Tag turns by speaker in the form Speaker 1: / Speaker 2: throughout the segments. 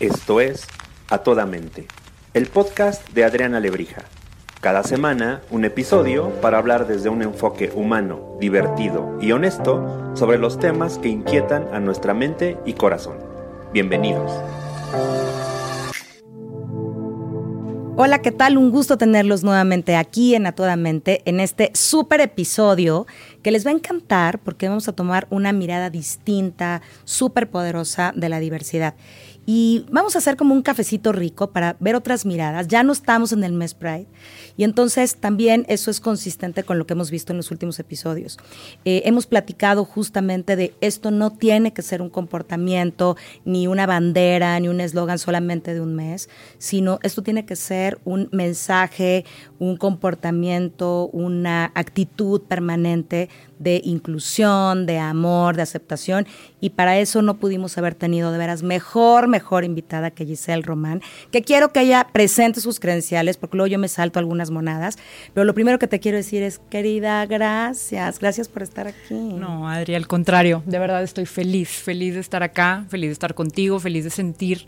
Speaker 1: Esto es A Toda Mente, el podcast de Adriana Lebrija. Cada semana un episodio para hablar desde un enfoque humano, divertido y honesto sobre los temas que inquietan a nuestra mente y corazón. Bienvenidos.
Speaker 2: Hola, ¿qué tal? Un gusto tenerlos nuevamente aquí en A Toda Mente, en este súper episodio que les va a encantar porque vamos a tomar una mirada distinta, súper poderosa de la diversidad. Y vamos a hacer como un cafecito rico para ver otras miradas. Ya no estamos en el mes Pride. Y entonces también eso es consistente con lo que hemos visto en los últimos episodios. Eh, hemos platicado justamente de esto no tiene que ser un comportamiento, ni una bandera, ni un eslogan solamente de un mes, sino esto tiene que ser un mensaje, un comportamiento, una actitud permanente de inclusión, de amor, de aceptación. Y para eso no pudimos haber tenido de veras mejor, mejor invitada que Giselle Román, que quiero que ella presente sus credenciales, porque luego yo me salto algunas monadas. Pero lo primero que te quiero decir es, querida, gracias, gracias por estar aquí.
Speaker 3: No, Adri, al contrario, de verdad estoy feliz, feliz de estar acá, feliz de estar contigo, feliz de sentir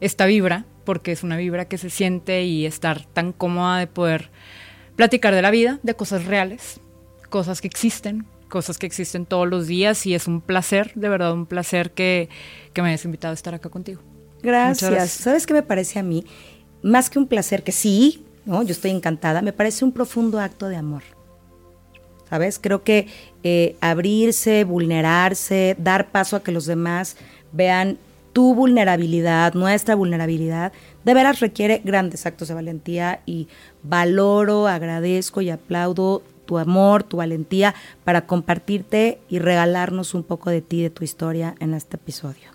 Speaker 3: esta vibra, porque es una vibra que se siente y estar tan cómoda de poder platicar de la vida, de cosas reales, cosas que existen, cosas que existen todos los días y es un placer, de verdad, un placer que, me hayas invitado a estar acá contigo.
Speaker 2: Gracias. ¿Sabes qué me parece a mí? Más que un placer, que sí, ¿no? yo estoy encantada, me parece un profundo acto de amor. ¿Sabes? Creo que eh, abrirse, vulnerarse, dar paso a que los demás vean tu vulnerabilidad, nuestra vulnerabilidad, de veras requiere grandes actos de valentía y valoro, agradezco y aplaudo tu amor, tu valentía para compartirte y regalarnos un poco de ti, de tu historia en este episodio.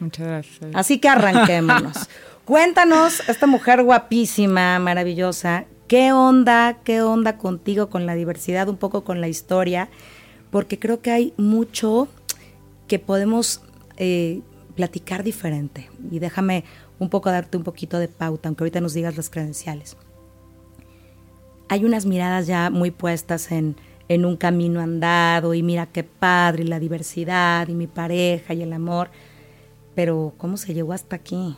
Speaker 3: Muchas gracias.
Speaker 2: Así que arranquémonos. Cuéntanos, esta mujer guapísima, maravillosa, ¿qué onda, qué onda contigo, con la diversidad, un poco con la historia? Porque creo que hay mucho que podemos eh, platicar diferente. Y déjame un poco darte un poquito de pauta, aunque ahorita nos digas las credenciales hay unas miradas ya muy puestas en, en un camino andado y mira qué padre y la diversidad y mi pareja y el amor. Pero ¿cómo se llegó hasta aquí?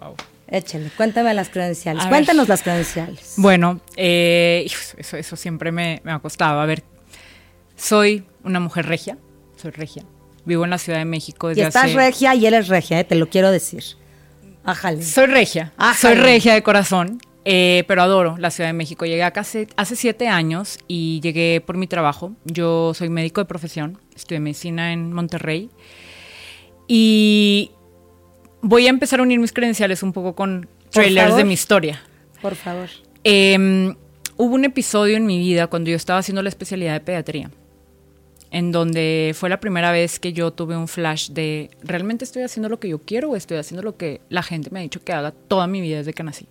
Speaker 2: Wow. Échale, cuéntame las credenciales. Cuéntanos las credenciales.
Speaker 3: Bueno, eh, eso, eso siempre me, me ha costado. A ver, soy una mujer regia, soy regia. Vivo en la Ciudad de México desde
Speaker 2: y estás regia y él es regia, eh, te lo quiero decir. Ájale.
Speaker 3: Soy regia, soy regia de corazón. Eh, pero adoro la Ciudad de México. Llegué acá hace, hace, siete años y llegué por mi trabajo. Yo soy médico de profesión, estudié medicina en Monterrey. Y voy a empezar a unir mis credenciales un poco con trailers de mi historia.
Speaker 2: Por favor.
Speaker 3: Em, hubo un episodio en mi vida cuando yo estaba haciendo la especialidad de pediatría, en donde fue la primera vez que yo tuve un flash de, ¿realmente estoy haciendo lo que yo quiero o estoy haciendo lo que la gente me ha dicho que haga toda mi vida desde que nací?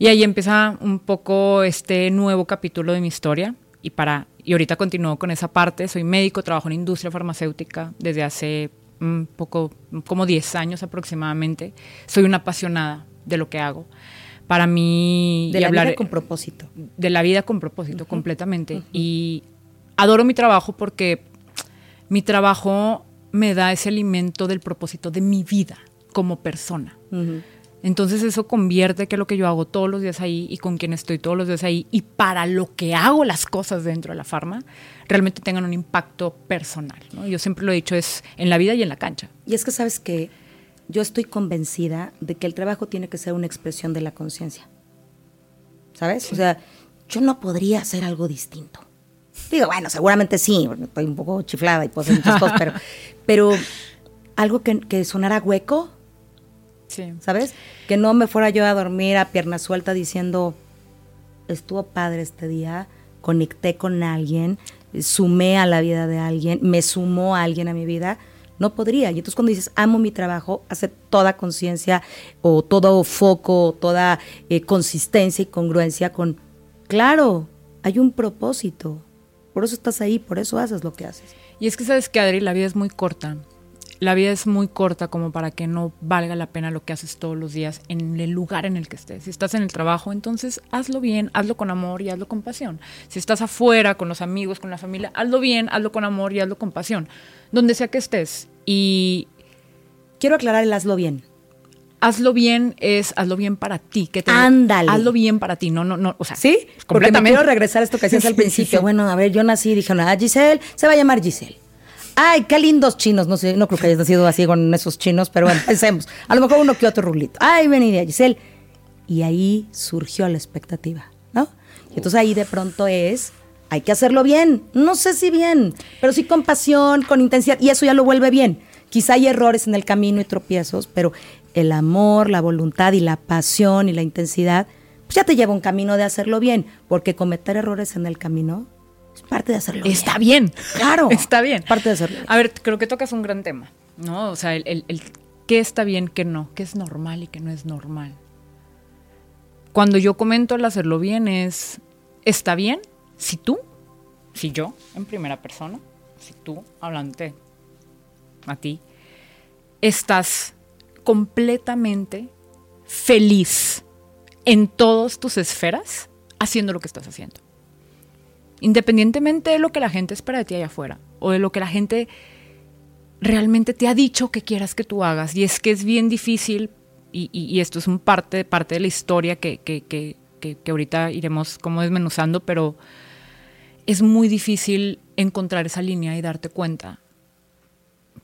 Speaker 3: Y ahí empieza un poco este nuevo capítulo de mi historia. Y, para, y ahorita continúo con esa parte. Soy médico, trabajo en industria farmacéutica desde hace un poco, como 10 años aproximadamente. Soy una apasionada de lo que hago. Para mí...
Speaker 2: De la vida con propósito.
Speaker 3: De la vida con propósito, completamente. Y adoro mi trabajo porque mi trabajo me da ese alimento del propósito de mi vida como persona. Entonces eso convierte que lo que yo hago todos los días ahí y con quien estoy todos los días ahí y para lo que hago las cosas dentro de la farma, realmente tengan un impacto personal. Yo siempre lo he dicho, es en la vida y en la cancha.
Speaker 2: Y es que sabes que yo estoy convencida de que el trabajo tiene que ser una expresión de la conciencia. ¿Sabes? O sea, yo no podría hacer algo distinto. Digo, bueno, seguramente sí, estoy un poco chiflada y puedo hacer muchas cosas, pero, pero algo que, que sonara hueco, ¿Sabes? Que no me fuera yo a dormir a pierna suelta diciendo, estuvo padre este día, conecté con alguien, sumé a la vida de alguien, me sumó a alguien a mi vida. No podría. Y entonces cuando dices amo mi trabajo, hace toda conciencia o todo foco, toda eh, consistencia y congruencia con, claro, hay un propósito. Por eso estás ahí, por eso haces lo que haces.
Speaker 3: Y es que sabes que, Adri, la vida es muy corta la vida es muy corta como para que no valga la pena lo que haces todos los días en el lugar en el que estés. Si estás en el trabajo, entonces hazlo bien, hazlo con amor y hazlo con pasión. Si estás afuera, con los amigos, con la familia, hazlo bien, hazlo con amor y hazlo con pasión. Donde sea que estés. Y
Speaker 2: quiero aclarar el hazlo bien.
Speaker 3: Hazlo bien es hazlo bien para ti. Que te,
Speaker 2: Ándale.
Speaker 3: Hazlo bien para ti. No, no, no. O sea,
Speaker 2: ¿Sí? Porque me
Speaker 3: completamente.
Speaker 2: quiero regresar a esto que decías al principio. Bueno, a ver, yo nací y dije, nada, Giselle, se va a llamar Giselle. Ay, qué lindos chinos. No sé, no creo que hayas nacido así con esos chinos, pero bueno, pensemos. A lo mejor uno que otro rulito. Ay, veniría Giselle. Y ahí surgió la expectativa, ¿no? Y entonces ahí de pronto es, hay que hacerlo bien. No sé si bien, pero sí con pasión, con intensidad. Y eso ya lo vuelve bien. Quizá hay errores en el camino y tropiezos, pero el amor, la voluntad y la pasión y la intensidad, pues ya te lleva un camino de hacerlo bien. Porque cometer errores en el camino es parte de hacerlo bien.
Speaker 3: Está bien.
Speaker 2: Claro.
Speaker 3: Está bien.
Speaker 2: Parte de hacerlo bien.
Speaker 3: A ver, creo que tocas un gran tema, ¿no? O sea, el, el- el qué está bien, qué no, qué es normal y qué no es normal. Cuando yo comento el hacerlo bien es, está bien si tú, si yo, en primera persona, si tú, hablante a ti, estás completamente feliz en todas tus esferas haciendo lo que estás haciendo. Independientemente de lo que la gente espera de ti allá afuera o de lo que la gente realmente te ha dicho que quieras que tú hagas. Y es que es bien difícil, y, esto es un parte, parte de la historia que, que- que- que- que ahorita iremos como desmenuzando, pero es muy difícil encontrar esa línea y darte cuenta.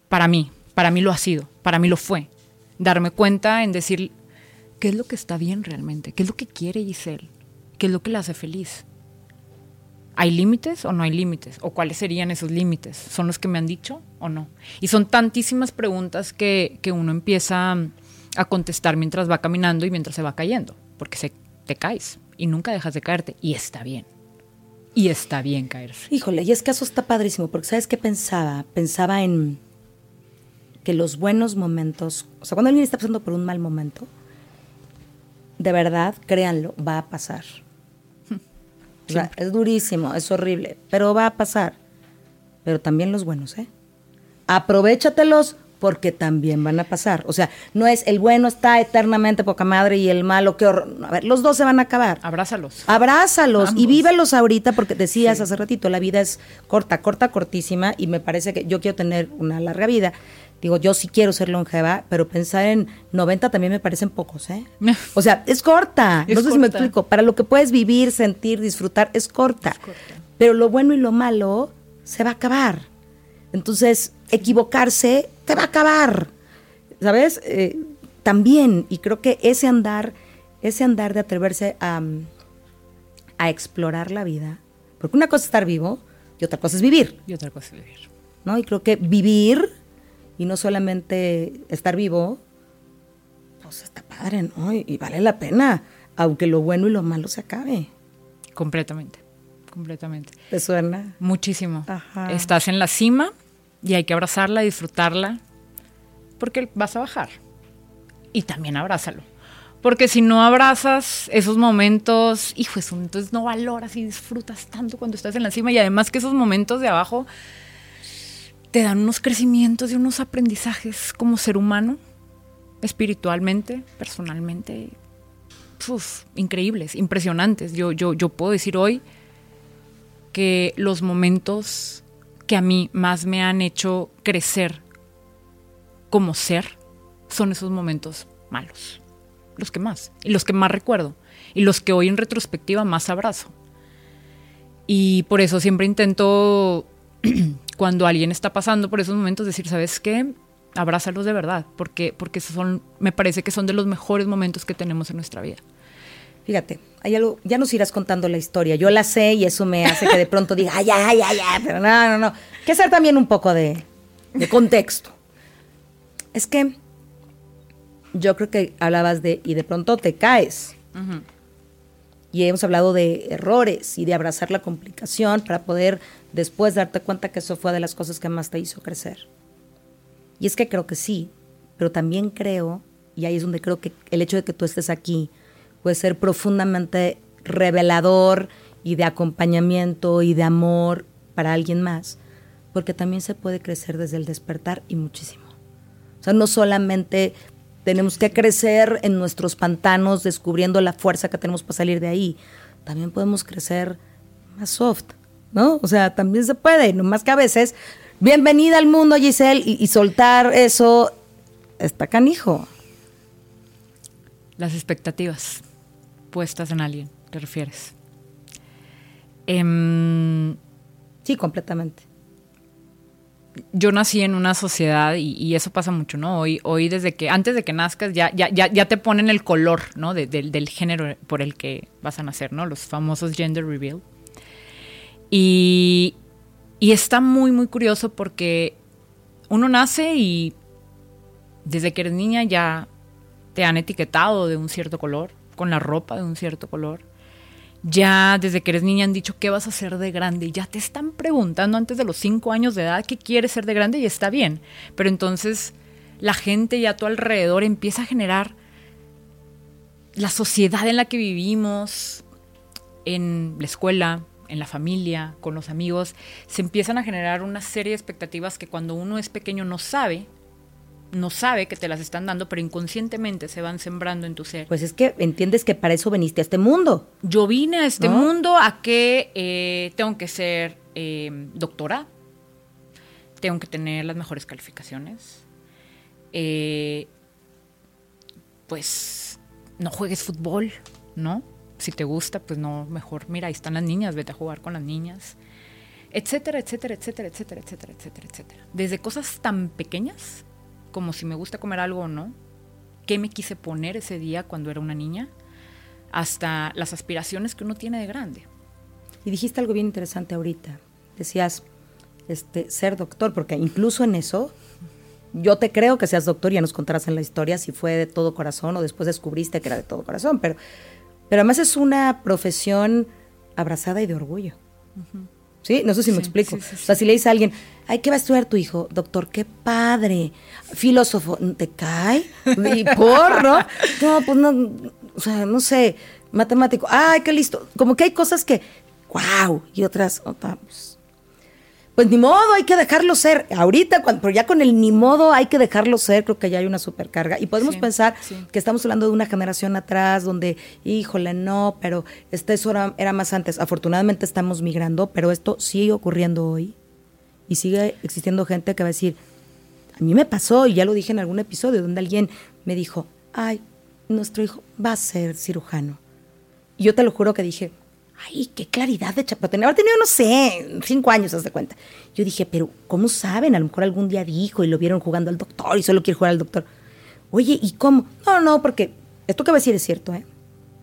Speaker 3: Para mí, para mí lo ha sido, para mí lo fue. Darme cuenta en decir qué es lo que está bien realmente, qué es lo que quiere Giselle, qué es lo que la hace feliz. ¿Hay límites o no hay límites? ¿O cuáles serían esos límites? ¿Son los que me han dicho o no? Y son tantísimas preguntas que, que uno empieza a contestar mientras va caminando y mientras se va cayendo, porque se, te caes y nunca dejas de caerte y está bien. Y está bien caerse.
Speaker 2: Híjole, y es que eso está padrísimo, porque ¿sabes qué pensaba? Pensaba en que los buenos momentos, o sea, cuando alguien está pasando por un mal momento, de verdad, créanlo, va a pasar. O sea, es durísimo, es horrible, pero va a pasar. Pero también los buenos, ¿eh? Aprovechatelos porque también van a pasar. O sea, no es el bueno está eternamente poca madre y el malo, qué horror. A ver, los dos se van a acabar.
Speaker 3: Abrázalos.
Speaker 2: Abrázalos y vívelos ahorita porque decías hace ratito, la vida es corta, corta, cortísima y me parece que yo quiero tener una larga vida. Digo, yo sí quiero ser longeva, pero pensar en 90 también me parecen pocos, ¿eh? O sea, es corta.
Speaker 3: Es
Speaker 2: no sé si me explico. Para lo que puedes vivir, sentir, disfrutar, es corta.
Speaker 3: corta.
Speaker 2: Pero lo bueno y lo malo se va a acabar. Entonces, equivocarse te va a acabar. ¿Sabes? Eh, también, y creo que ese andar, ese andar de atreverse a, mm, a explorar la vida, porque una cosa es estar vivo y otra cosa es vivir,
Speaker 3: Y otra cosa es vivir.
Speaker 2: ¿no? Y creo que vivir y no solamente estar vivo, pues está padre, ¿no? Y, y vale la pena, aunque lo bueno y lo malo se acabe.
Speaker 3: Completamente. Completamente.
Speaker 2: ¿Te suena?
Speaker 3: Muchísimo.
Speaker 2: Ajá.
Speaker 3: Estás en la cima y hay que abrazarla, disfrutarla, porque vas a bajar. Y también abrázalo. Porque si no abrazas esos momentos, hijo, eso, entonces no valoras y disfrutas tanto cuando estás en la cima. Y además que esos momentos de abajo te dan unos crecimientos y unos aprendizajes como ser humano, espiritualmente, personalmente, uf, increíbles, impresionantes. Yo, yo, yo puedo decir hoy que los momentos que a mí más me han hecho crecer como ser son esos momentos malos. Los que más. Y los que más recuerdo. Y los que hoy en retrospectiva más abrazo. Y por eso siempre intento, cuando alguien está pasando por esos momentos, decir, ¿sabes qué? Abrázalos de verdad. Porque, porque son, me parece que son de los mejores momentos que tenemos en nuestra vida.
Speaker 2: Fíjate, hay algo, ya nos irás contando la historia. Yo la sé y eso me hace que de pronto diga, ay, ay, ay, ay, pero no, no, no. Que hacer también un poco de, de contexto. Es que yo creo que hablabas de, y de pronto te caes. Y hemos hablado de errores y de abrazar la complicación para poder después darte cuenta que eso fue de las cosas que más te hizo crecer. Y es que creo que sí, pero también creo, y ahí es donde creo que el hecho de que tú estés aquí puede ser profundamente revelador y de acompañamiento y de amor para alguien más, porque también se puede crecer desde el despertar y muchísimo. O sea, no solamente tenemos que crecer en nuestros pantanos descubriendo la fuerza que tenemos para salir de ahí, también podemos crecer más soft, ¿no? O sea, también se puede, nomás que a veces, bienvenida al mundo, Giselle, y, y soltar eso está canijo.
Speaker 3: Las expectativas puestas en alguien, ¿te refieres? Em,
Speaker 2: sí, completamente.
Speaker 3: Yo nací en una sociedad y, eso pasa mucho, ¿no? Hoy, hoy desde que, antes de que nazcas, ya, ya, ya, te ponen el color, ¿no? del género por el que vas a nacer, ¿no? Los famosos gender reveal. Y, y está muy, muy curioso porque uno nace y desde que eres niña ya te han etiquetado de un cierto color, con la ropa de un cierto color. Ya desde que eres niña han dicho qué vas a hacer de grande. Ya te están preguntando antes de los cinco años de edad qué quieres ser de grande y está bien. Pero entonces la gente ya a tu alrededor empieza a generar la sociedad en la que vivimos, en la escuela, en la familia, con los amigos, se empiezan a generar una serie de expectativas que cuando uno es pequeño no sabe, no sabe que te las están dando, pero inconscientemente se van sembrando en tu ser.
Speaker 2: Pues es que entiendes que para eso veniste a este mundo.
Speaker 3: Yo vine a este mundo a que eh, tengo que ser eh, doctora, tengo que tener las mejores calificaciones, eh, pues no juegues fútbol, ¿no? si te gusta, pues no, mejor, mira, ahí están las niñas, vete a jugar con las niñas, etcétera, etcétera, etcétera, etcétera, etcétera, etcétera, etcétera. Desde cosas tan pequeñas como si me gusta comer algo o no, qué me quise poner ese día cuando era una niña, hasta las aspiraciones que uno tiene de grande.
Speaker 2: Y dijiste algo bien interesante ahorita. Decías, este, ser doctor, porque incluso en eso, yo te creo que seas doctor, ya nos contarás en la historia si fue de todo corazón o después descubriste que era de todo corazón, pero pero además es una profesión abrazada y de orgullo. ¿Sí? No sé si me explico. o sea, si le dice a alguien, ay, ¿qué va a estudiar tu hijo? Doctor, qué padre. Filósofo, ¿te cae? ¿Y por, no? No, pues no, o sea, no sé, matemático, ay, qué listo. Como que hay cosas que, wow, y otras, otra, pues, pues ni modo, hay que dejarlo ser. Ahorita, cuando, pero ya con el ni modo hay que dejarlo ser, creo que ya hay una supercarga. Y podemos pensar que estamos hablando de una generación atrás donde, híjole, no, pero este, eso era, más antes. Afortunadamente estamos migrando, pero esto sigue ocurriendo hoy. Y sigue existiendo gente que va a decir, a mí me pasó, y ya lo dije en algún episodio, donde alguien me dijo, ay, nuestro hijo va a ser cirujano. Y yo te lo juro que dije, ay, qué claridad de chapatín. Habrá tenido, no sé, cinco años, haz de cuenta. Yo dije, pero ¿cómo saben? A lo mejor algún día dijo y lo vieron jugando al doctor y solo quiere jugar al doctor. Oye, ¿y cómo? No, no, porque esto que va a decir es cierto, ¿eh?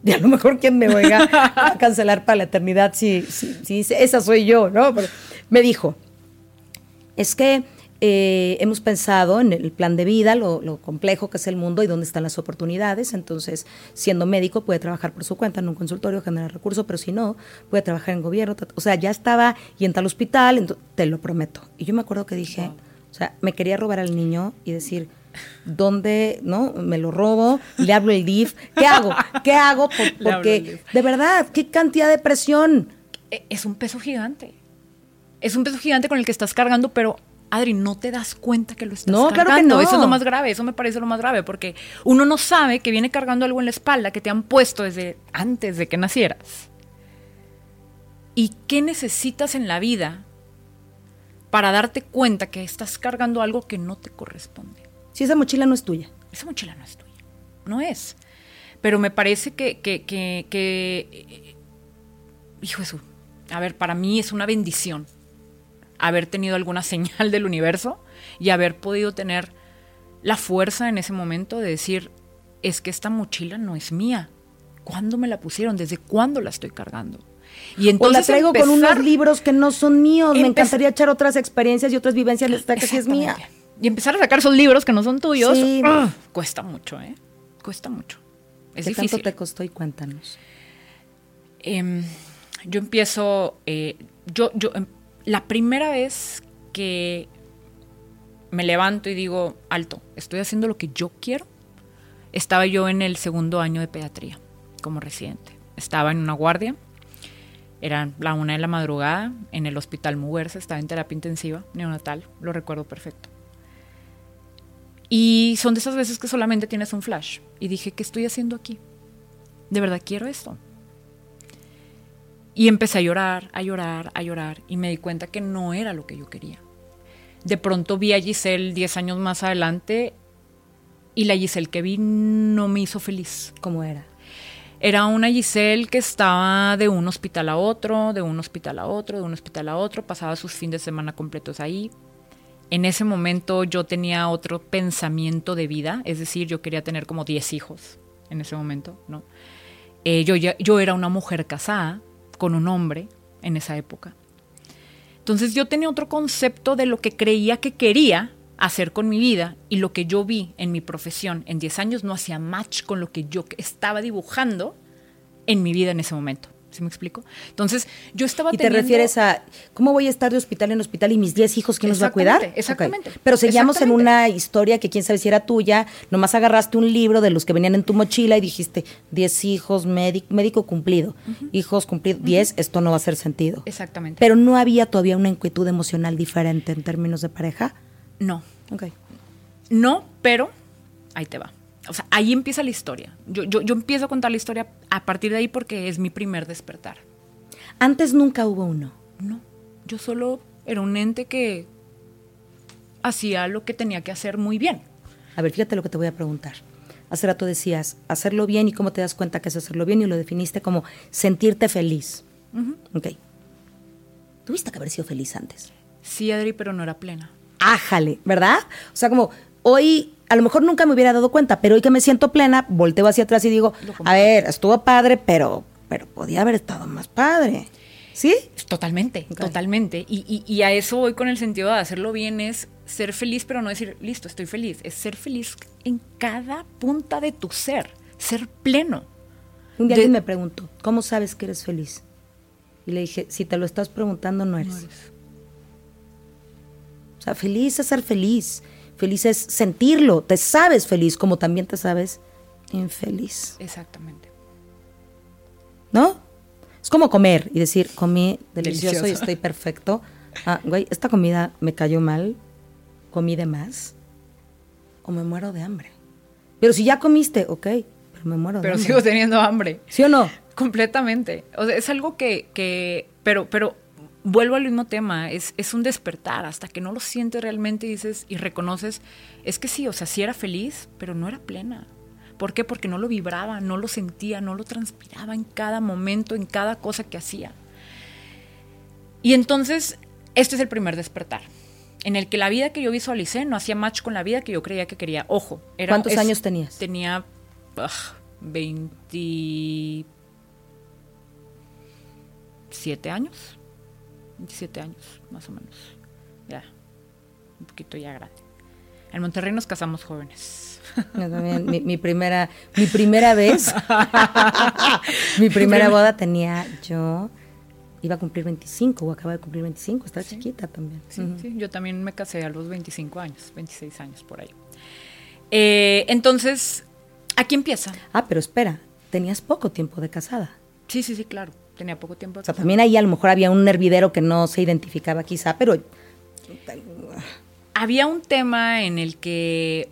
Speaker 2: Y a lo mejor quien me oiga a cancelar para la eternidad si, si, si dice, esa soy yo, ¿no? Pero me dijo, es que eh, hemos pensado en el plan de vida, lo, complejo que es el mundo y dónde están las oportunidades. Entonces, siendo médico, puede trabajar por su cuenta en un consultorio, generar recursos, pero si no, puede trabajar en gobierno. O sea, ya estaba y en tal hospital, te lo prometo. Y yo me acuerdo que dije, o sea, me quería robar al niño y decir, ¿dónde, no? Me lo robo, le hablo el DIF. ¿Qué hago? ¿Qué hago? porque, de verdad, qué cantidad de presión.
Speaker 3: E, es un peso gigante. Es un peso gigante con el que estás cargando, pero Adri, no te das cuenta que lo estás no, cargando. Claro que no. Eso es lo más grave, eso me parece lo más grave, porque uno no sabe que viene cargando algo en la espalda que te han puesto desde antes de que nacieras. ¿Y qué necesitas en la vida para darte cuenta que estás cargando algo que no te corresponde?
Speaker 2: Si esa mochila no es tuya.
Speaker 3: Esa mochila no es tuya. No es. Pero me parece que, que, que, que hijo Jesús, a ver, para mí es una bendición haber tenido alguna señal del universo y haber podido tener la fuerza en ese momento de decir, es que esta mochila no es mía. ¿Cuándo me la pusieron? ¿Desde cuándo la estoy cargando?
Speaker 2: Y entonces o la traigo con unos libros que no son míos. Me encantaría echar otras experiencias y otras vivencias de esta que sí es mía.
Speaker 3: Y empezar a sacar esos libros que no son tuyos. ¡ah! cuesta mucho, ¿eh? Cuesta mucho. Es ¿Qué
Speaker 2: tanto te costó y cuéntanos?
Speaker 3: Em, yo empiezo, eh, yo, yo em, la primera vez que me levanto y digo, alto, estoy haciendo lo que yo quiero, estaba yo en el segundo año de pediatría como residente. Estaba en una guardia, era la una de la madrugada, en el hospital Muguerza, estaba en terapia intensiva neonatal, lo recuerdo perfecto. Y son de esas veces que solamente tienes un flash. Y dije, ¿qué estoy haciendo aquí? ¿De verdad quiero esto? Y empecé a llorar, a llorar, a llorar y me di cuenta que no era lo que yo quería. De pronto vi a Giselle 10 años más adelante y la Giselle que vi no me hizo feliz.
Speaker 2: ¿Cómo era?
Speaker 3: Era una Giselle que estaba de un hospital a otro, de un hospital a otro, de un hospital a otro, pasaba sus fines de semana completos ahí. En ese momento yo tenía otro pensamiento de vida, es decir, yo quería tener como 10 hijos en ese momento, ¿no? Eh, yo, ya- yo era una mujer casada con un hombre en esa época. Entonces yo tenía otro concepto de lo que creía que quería hacer con mi vida y lo que yo vi en mi profesión en 10 años no hacía match con lo que yo estaba dibujando en mi vida en ese momento. ¿Sí me explico? Entonces yo estaba
Speaker 2: Y te refieres a, ¿cómo voy a estar de hospital en hospital y mis 10 hijos, quién los va a cuidar?
Speaker 3: Exactamente.
Speaker 2: Pero seguíamos en una historia que quién sabe si era tuya, nomás agarraste un libro de los que venían en tu mochila y dijiste, 10 hijos, médico, médico cumplido, hijos cumplidos, 10, esto no va a hacer sentido.
Speaker 3: Exactamente.
Speaker 2: Pero no había todavía una inquietud emocional diferente en términos de pareja.
Speaker 3: no,
Speaker 2: Ok.
Speaker 3: No, pero ahí te va. O sea, ahí empieza la historia. Yo, yo, yo empiezo a contar la historia a partir de ahí porque es mi primer despertar.
Speaker 2: Antes nunca hubo uno.
Speaker 3: No, yo solo era un ente que hacía lo que tenía que hacer muy bien.
Speaker 2: A ver, fíjate lo que te voy a preguntar. Hace rato decías hacerlo bien y cómo te das cuenta que es hacerlo bien y lo definiste como sentirte feliz. Ok. Tuviste que haber sido feliz antes.
Speaker 3: Sí, Adri, pero no era plena.
Speaker 2: Ájale, ¿verdad? O sea, como hoy, a lo mejor nunca me hubiera dado cuenta, pero hoy que me siento plena, volteo hacia atrás y digo, a ver, estuvo padre, pero, pero podía haber estado más padre. ¿Sí?
Speaker 3: Totalmente, totalmente. Y, y- y a eso voy con el sentido de hacerlo bien, es ser feliz, pero no decir, listo, estoy feliz. Es ser feliz en cada punta de tu ser, ser pleno.
Speaker 2: Un día
Speaker 3: De-
Speaker 2: alguien me preguntó, ¿cómo sabes que eres feliz? Y le dije, si te lo estás preguntando, no eres.
Speaker 3: No eres.
Speaker 2: O sea, feliz es ser feliz. Feliz es sentirlo. Te sabes feliz como también te sabes infeliz.
Speaker 3: Exactamente.
Speaker 2: ¿No? Es como comer y decir, comí delicioso, y estoy perfecto. Ah, güey, esta comida me cayó mal. Comí de más. O me muero de hambre. Pero si ya comiste, ok, pero me muero de
Speaker 3: Pero
Speaker 2: hambre.
Speaker 3: sigo teniendo hambre.
Speaker 2: ¿Sí o no?
Speaker 3: Completamente. O sea, es algo que, que pero, pero vuelvo al mismo tema, es, es un despertar, hasta que no lo sientes realmente y dices y reconoces, es que sí, o sea, sí era feliz, pero no era plena. ¿Por qué? Porque no lo vibraba, no lo sentía, no lo transpiraba en cada momento, en cada cosa que hacía. Y entonces, este es el primer despertar, en el que la vida que yo visualicé no hacía match con la vida que yo creía que quería. Ojo, era,
Speaker 2: ¿Cuántos años tenías?
Speaker 3: Tenía ah, 27 años. 27 años, más o menos. Ya, un poquito ya grande. En Monterrey nos casamos jóvenes.
Speaker 2: Yo también, mi, mi primera, mi primera vez, mi primera boda tenía yo, iba a cumplir 25 o acaba de cumplir 25, estaba chiquita también.
Speaker 3: Sí, sí, yo también me casé a los 25 años, 26 años por ahí. Eh, entonces, aquí empieza.
Speaker 2: Ah, pero espera, tenías poco tiempo de casada.
Speaker 3: Sí, sí, sí, claro. Tenía poco tiempo.
Speaker 2: O sea, también ahí a lo mejor había un hervidero que no se identificaba quizá, pero
Speaker 3: Había un tema en el que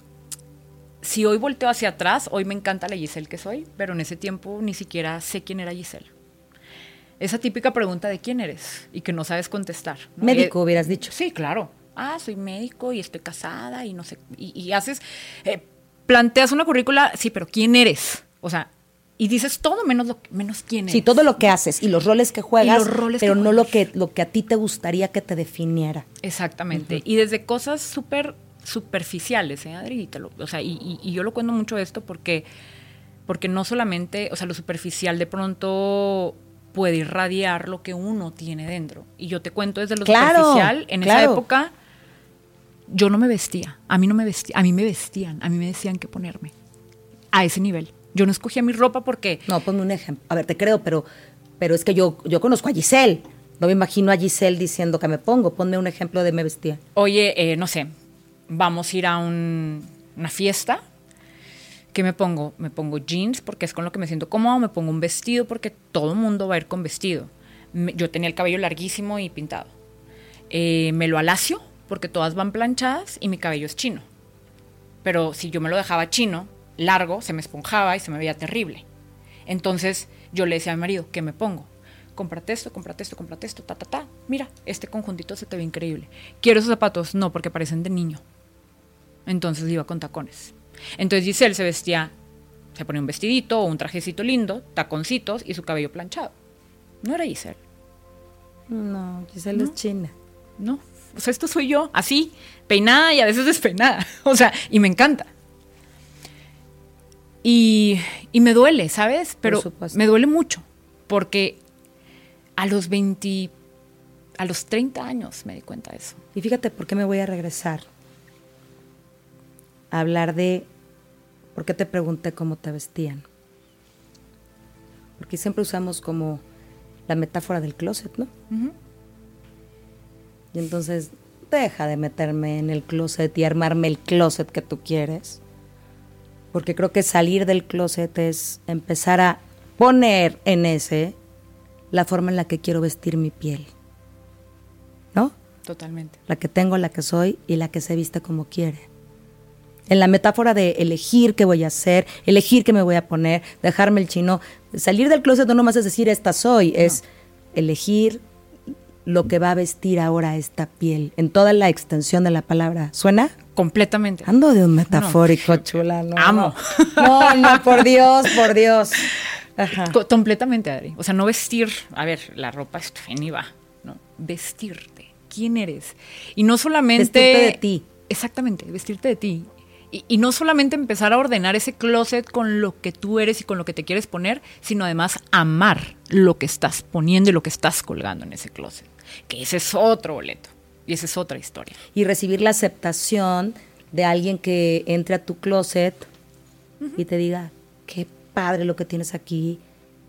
Speaker 3: si hoy volteo hacia atrás, hoy me encanta la Giselle que soy, pero en ese tiempo ni siquiera sé quién era Giselle. Esa típica pregunta de quién eres y que no sabes contestar. ¿no?
Speaker 2: médico
Speaker 3: Eh,
Speaker 2: hubieras dicho.
Speaker 3: Sí, claro. Ah, soy médico y estoy casada y no sé. Y, y haces. eh, planteas una currícula, sí, pero ¿quién eres? O sea, y dices todo menos, lo, menos quién eres.
Speaker 2: Sí, todo lo que haces y los roles que juegas,
Speaker 3: los roles
Speaker 2: pero
Speaker 3: que
Speaker 2: no lo que, lo que a ti te gustaría que te definiera.
Speaker 3: Exactamente. Y desde cosas súper superficiales, ¿eh, Adri? Y te lo- o sea, y, y- y yo lo cuento mucho esto porque, porque no solamente, o sea, lo superficial de pronto puede irradiar lo que uno tiene dentro. Y yo te cuento desde lo
Speaker 2: Claro,
Speaker 3: superficial, en esa época yo no me vestía, a mí no me vestía, a mí me vestían, a mí me decían qué ponerme. A ese nivel. Yo no escogía mi ropa porque
Speaker 2: No, ponme un ejemplo. A ver, te creo, pero, pero es que yo, yo conozco a Giselle. No me imagino a Giselle diciendo que me pongo. Ponme un ejemplo de me vestía.
Speaker 3: oye, eh, no sé, vamos a ir a un- una fiesta. ¿Qué me pongo? Me pongo jeans porque es con lo que me siento cómodo, me pongo un vestido porque todo el mundo va a ir con vestido. Me- yo tenía el cabello larguísimo y pintado. Eh, me lo alacio porque todas van planchadas y mi cabello es chino. Pero si yo me lo dejaba chino, largo, se me esponjaba y se me veía terrible. Entonces yo le decía a mi marido, ¿qué me pongo? Cómprate esto, cómprate esto, cómprate esto, ta, ta, ta. Mira, este conjuntito se te ve increíble. ¿Quiero esos zapatos? No, porque parecen de niño. Entonces iba con tacones. Entonces Giselle se vestía, se ponía un vestidito o un trajecito lindo, taconcitos y su cabello planchado. No era Giselle.
Speaker 2: No, Giselle es china.
Speaker 3: No, o sea, esto soy yo, así, peinada y a veces despeinada. O sea, y me encanta. Y, y me duele, ¿sabes? Pero me duele mucho, porque a los 20, a los 30 años me di cuenta de eso.
Speaker 2: Y fíjate por qué me voy a regresar a hablar de por qué te pregunté cómo te vestían. Porque siempre usamos como la metáfora del closet, ¿no? Y entonces deja de meterme en el closet y armarme el closet que tú quieres. Porque creo que salir del closet es empezar a poner en ese la forma en la que quiero vestir mi piel. ¿No?
Speaker 3: Totalmente.
Speaker 2: La que tengo, la que soy y la que se viste como quiere. En la metáfora de elegir qué voy a hacer, elegir qué me voy a poner, dejarme el chino. Salir del closet no nomás es decir esta soy, es elegir lo que va a vestir ahora esta piel, en toda la extensión de la palabra. ¿Suena?
Speaker 3: Completamente.
Speaker 2: Ando de un metafórico, chula. No,
Speaker 3: Amo.
Speaker 2: No, no, por Dios, por Dios. Ajá.
Speaker 3: Completamente, Adri. O sea, no vestir, a ver, la ropa es va, ¿no? Vestirte. ¿Quién eres? Y no solamente...
Speaker 2: Vestirte de ti.
Speaker 3: Exactamente, vestirte de ti. Y, y no solamente empezar a ordenar ese closet con lo que tú eres y con lo que te quieres poner, sino además amar lo que estás poniendo y lo que estás colgando en ese closet. Que ese es otro boleto. Y esa es otra historia.
Speaker 2: Y recibir la aceptación de alguien que entre a tu closet y te diga, qué padre lo que tienes aquí.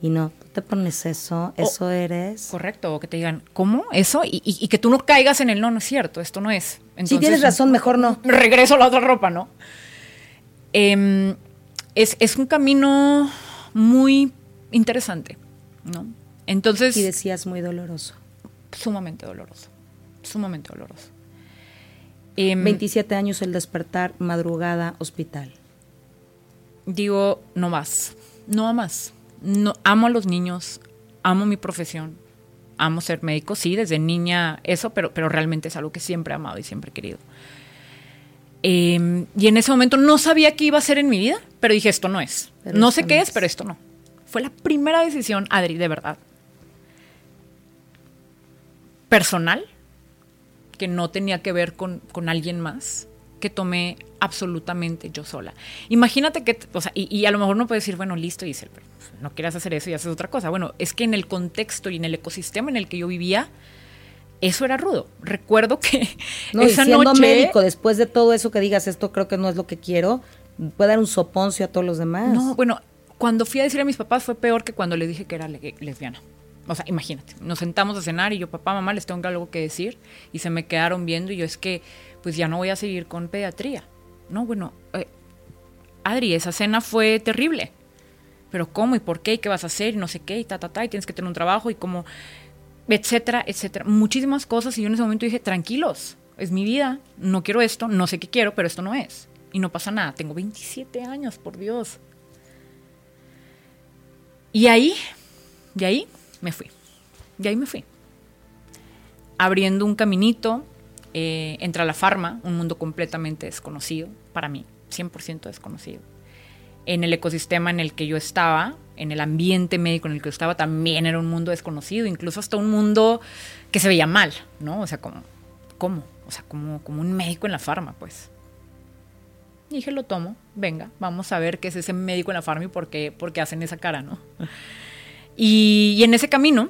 Speaker 2: Y no, tú te pones eso, eso eres.
Speaker 3: Correcto, o que te digan, ¿cómo? ¿Eso? Y, y- y que tú no caigas en el no, no es cierto, esto no es.
Speaker 2: si tienes razón, mejor no.
Speaker 3: regreso a la otra ropa, ¿no? Em, es, es un camino muy interesante, ¿no? Entonces,
Speaker 2: Y decías muy doloroso.
Speaker 3: Sumamente doloroso, sumamente doloroso. Em,
Speaker 2: 27 años el despertar, madrugada, hospital.
Speaker 3: digo, no más, no más. No, amo a los niños, amo mi profesión, amo ser médico, sí, desde niña eso, pero, pero realmente es algo que siempre he amado y siempre he querido. Eh, y en ese momento no sabía qué iba a hacer en mi vida, pero dije, esto no es.
Speaker 2: Pero
Speaker 3: no sé qué
Speaker 2: no
Speaker 3: es,
Speaker 2: es.
Speaker 3: pero esto no. Fue la primera decisión, Adri, de verdad. Personal, que no tenía que ver con, con alguien más, que tomé absolutamente yo sola. Imagínate que, o sea, y, y a lo mejor no puedes decir, bueno, listo, Giselle, pero no quieras hacer eso y haces otra cosa. Bueno, es que en el contexto y en el ecosistema en el que yo vivía, eso era rudo. Recuerdo que
Speaker 2: No, y
Speaker 3: esa
Speaker 2: siendo
Speaker 3: noche...
Speaker 2: médico, después de todo eso que digas, esto creo que no es lo que quiero, puede dar un soponcio a todos los demás.
Speaker 3: No, bueno, cuando fui a decir a mis papás fue peor que cuando les dije que era le- lesbiana. O sea, imagínate, nos sentamos a cenar y yo, papá, mamá, les tengo algo que decir y se me quedaron viendo y yo es que, pues ya no voy a seguir con pediatría. No, bueno, eh, Adri, esa cena fue terrible. Pero ¿cómo y por qué y qué vas a hacer y no sé qué y ta, ta, ta y tienes que tener un trabajo y como, etcétera, etcétera. Muchísimas cosas y yo en ese momento dije, tranquilos, es mi vida, no quiero esto, no sé qué quiero, pero esto no es. Y no pasa nada, tengo 27 años, por Dios. Y ahí, de ahí me fui. De ahí me fui. Abriendo un caminito, eh, entra la farma, un mundo completamente desconocido para mí, 100% desconocido. En el ecosistema en el que yo estaba, en el ambiente médico en el que yo estaba, también era un mundo desconocido, incluso hasta un mundo que se veía mal, ¿no? O sea, como, ¿cómo? O sea, como, como un médico en la farma, pues. Y dije, lo tomo, venga, vamos a ver qué es ese médico en la farma y por qué, por qué hacen esa cara, ¿no? Y, y en ese camino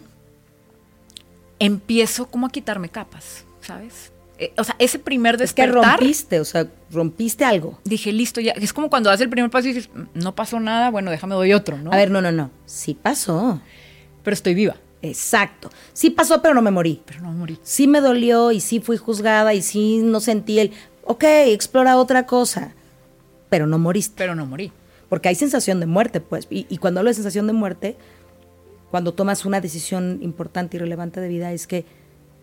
Speaker 3: empiezo como a quitarme capas, ¿sabes? Eh, o sea, ese primer
Speaker 2: es que
Speaker 3: despertar,
Speaker 2: rompiste, o sea, rompiste algo.
Speaker 3: dije, listo, ya. Es como cuando das el primer paso y dices, "Mm, no pasó nada, bueno, déjame doy otro, ¿no?
Speaker 2: A ver, no, no, no. Sí pasó.
Speaker 3: Pero estoy viva,
Speaker 2: Exacto. Sí pasó, pero no me morí.
Speaker 3: pero no morí.
Speaker 2: Sí me dolió y sí fui juzgada y sí no sentí el, ok, explora otra cosa. Pero no moriste.
Speaker 3: Pero no morí.
Speaker 2: Porque hay sensación de muerte, pues. Y, y cuando hablo de sensación de muerte, cuando tomas una decisión importante y relevante de vida, es que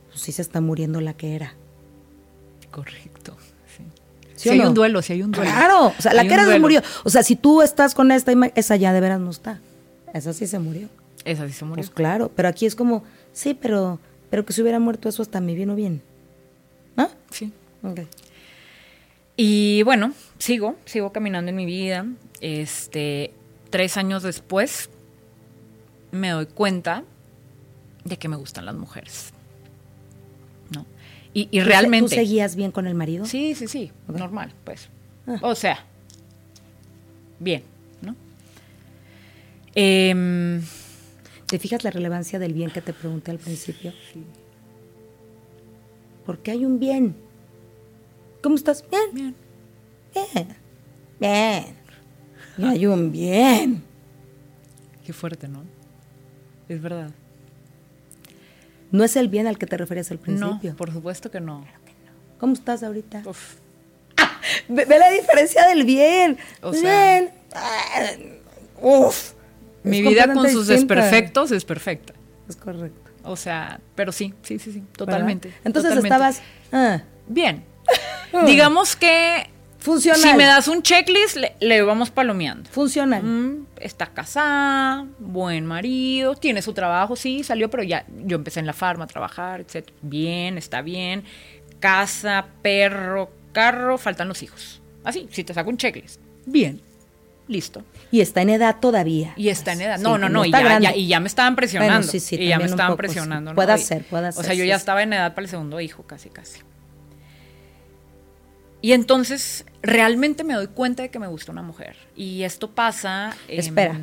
Speaker 2: pues, sí se está muriendo la que era.
Speaker 3: Correcto. Sí,
Speaker 2: ¿Sí
Speaker 3: Si hay un duelo, si hay un duelo.
Speaker 2: Claro, o sea, la que era se murió. O sea, si tú estás con esta, ima- esa ya de veras no está. Esa sí se murió.
Speaker 3: Esa sí se murió.
Speaker 2: Pues claro, pero aquí es como, sí, pero, pero que se hubiera muerto eso hasta me vino bien. ¿Ah?
Speaker 3: Sí.
Speaker 2: Ok.
Speaker 3: Y bueno, sigo, sigo caminando en mi vida. Este, tres años después me doy cuenta de que me gustan las mujeres. ¿No? Y, y
Speaker 2: ¿Tú se-
Speaker 3: realmente.
Speaker 2: ¿Tú seguías bien con el marido?
Speaker 3: Sí, sí, sí, normal, pues. O sea, bien, ¿no? Em,
Speaker 2: ¿Te fijas la relevancia del bien que te pregunté al principio? Porque hay un bien. ¿Cómo estás? Bien.
Speaker 3: bien.
Speaker 2: Bien. Bien. Y hay un bien.
Speaker 3: Qué fuerte, ¿no? Es verdad.
Speaker 2: No es el bien al que te referías al principio.
Speaker 3: No, por supuesto que no.
Speaker 2: ¿Cómo estás ahorita?
Speaker 3: Uf,
Speaker 2: Ve, ve la diferencia del bien.
Speaker 3: O sea-
Speaker 2: bien. Ah, Uf.
Speaker 3: mi vida con sus
Speaker 2: distinta.
Speaker 3: desperfectos es perfecta.
Speaker 2: Es correcto.
Speaker 3: O sea, pero sí, sí, sí, sí,
Speaker 2: ¿verdad?
Speaker 3: totalmente.
Speaker 2: Entonces
Speaker 3: totalmente.
Speaker 2: estabas ah,
Speaker 3: bien. Digamos que
Speaker 2: funcional.
Speaker 3: si me das un checklist, le, le vamos palomeando.
Speaker 2: Funcional.
Speaker 3: Mm, está casada, buen marido, tiene su trabajo, sí, salió, pero ya yo empecé en la farma a trabajar, etc. Bien, está bien. Casa, perro, carro, faltan los hijos. Así, si te saco un checklist. Bien, listo.
Speaker 2: Y está en edad todavía.
Speaker 3: Y está en edad.
Speaker 2: Sí,
Speaker 3: No, no, no, y ya, y ya me estaban presionando.
Speaker 2: Bueno, sí, sí,
Speaker 3: y ya me estaban
Speaker 2: poco,
Speaker 3: presionando. ¿no?
Speaker 2: Puede
Speaker 3: Y-
Speaker 2: ser, puede
Speaker 3: O sea,
Speaker 2: ser,
Speaker 3: yo ya estaba en edad para el segundo hijo, casi, casi. Y entonces realmente me doy cuenta de que me gusta una mujer. Y esto pasa.
Speaker 2: Espera.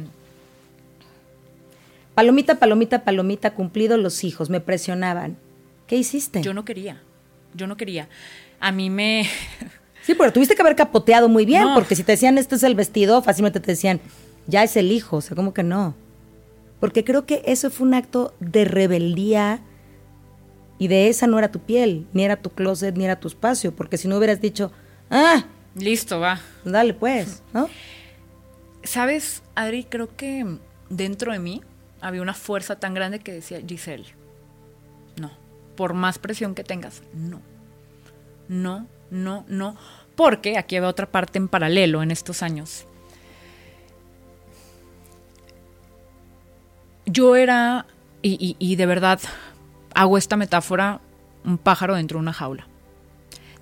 Speaker 2: Palomita, palomita, palomita, cumplido los hijos, me presionaban. ¿Qué hiciste?
Speaker 3: Yo no quería. Yo no quería. A mí me.
Speaker 2: Sí, pero tuviste que haber capoteado muy bien,
Speaker 3: No.
Speaker 2: porque si te decían este es el vestido, fácilmente te decían, ya es el hijo, o sea, ¿cómo que no? Porque creo que eso fue un acto de rebeldía y de esa no era tu piel, ni era tu closet, ni era tu espacio, porque si no hubieras dicho, ah,
Speaker 3: Listo, va.
Speaker 2: dale pues, ¿no?
Speaker 3: ¿Sabes, Adri? Creo que dentro de mí había una fuerza tan grande que decía, Giselle, no. Por más presión que tengas, no. No, no, no. Porque aquí había otra parte en paralelo en estos años. Yo era, y, y- y de verdad hago esta metáfora, un pájaro dentro de una jaula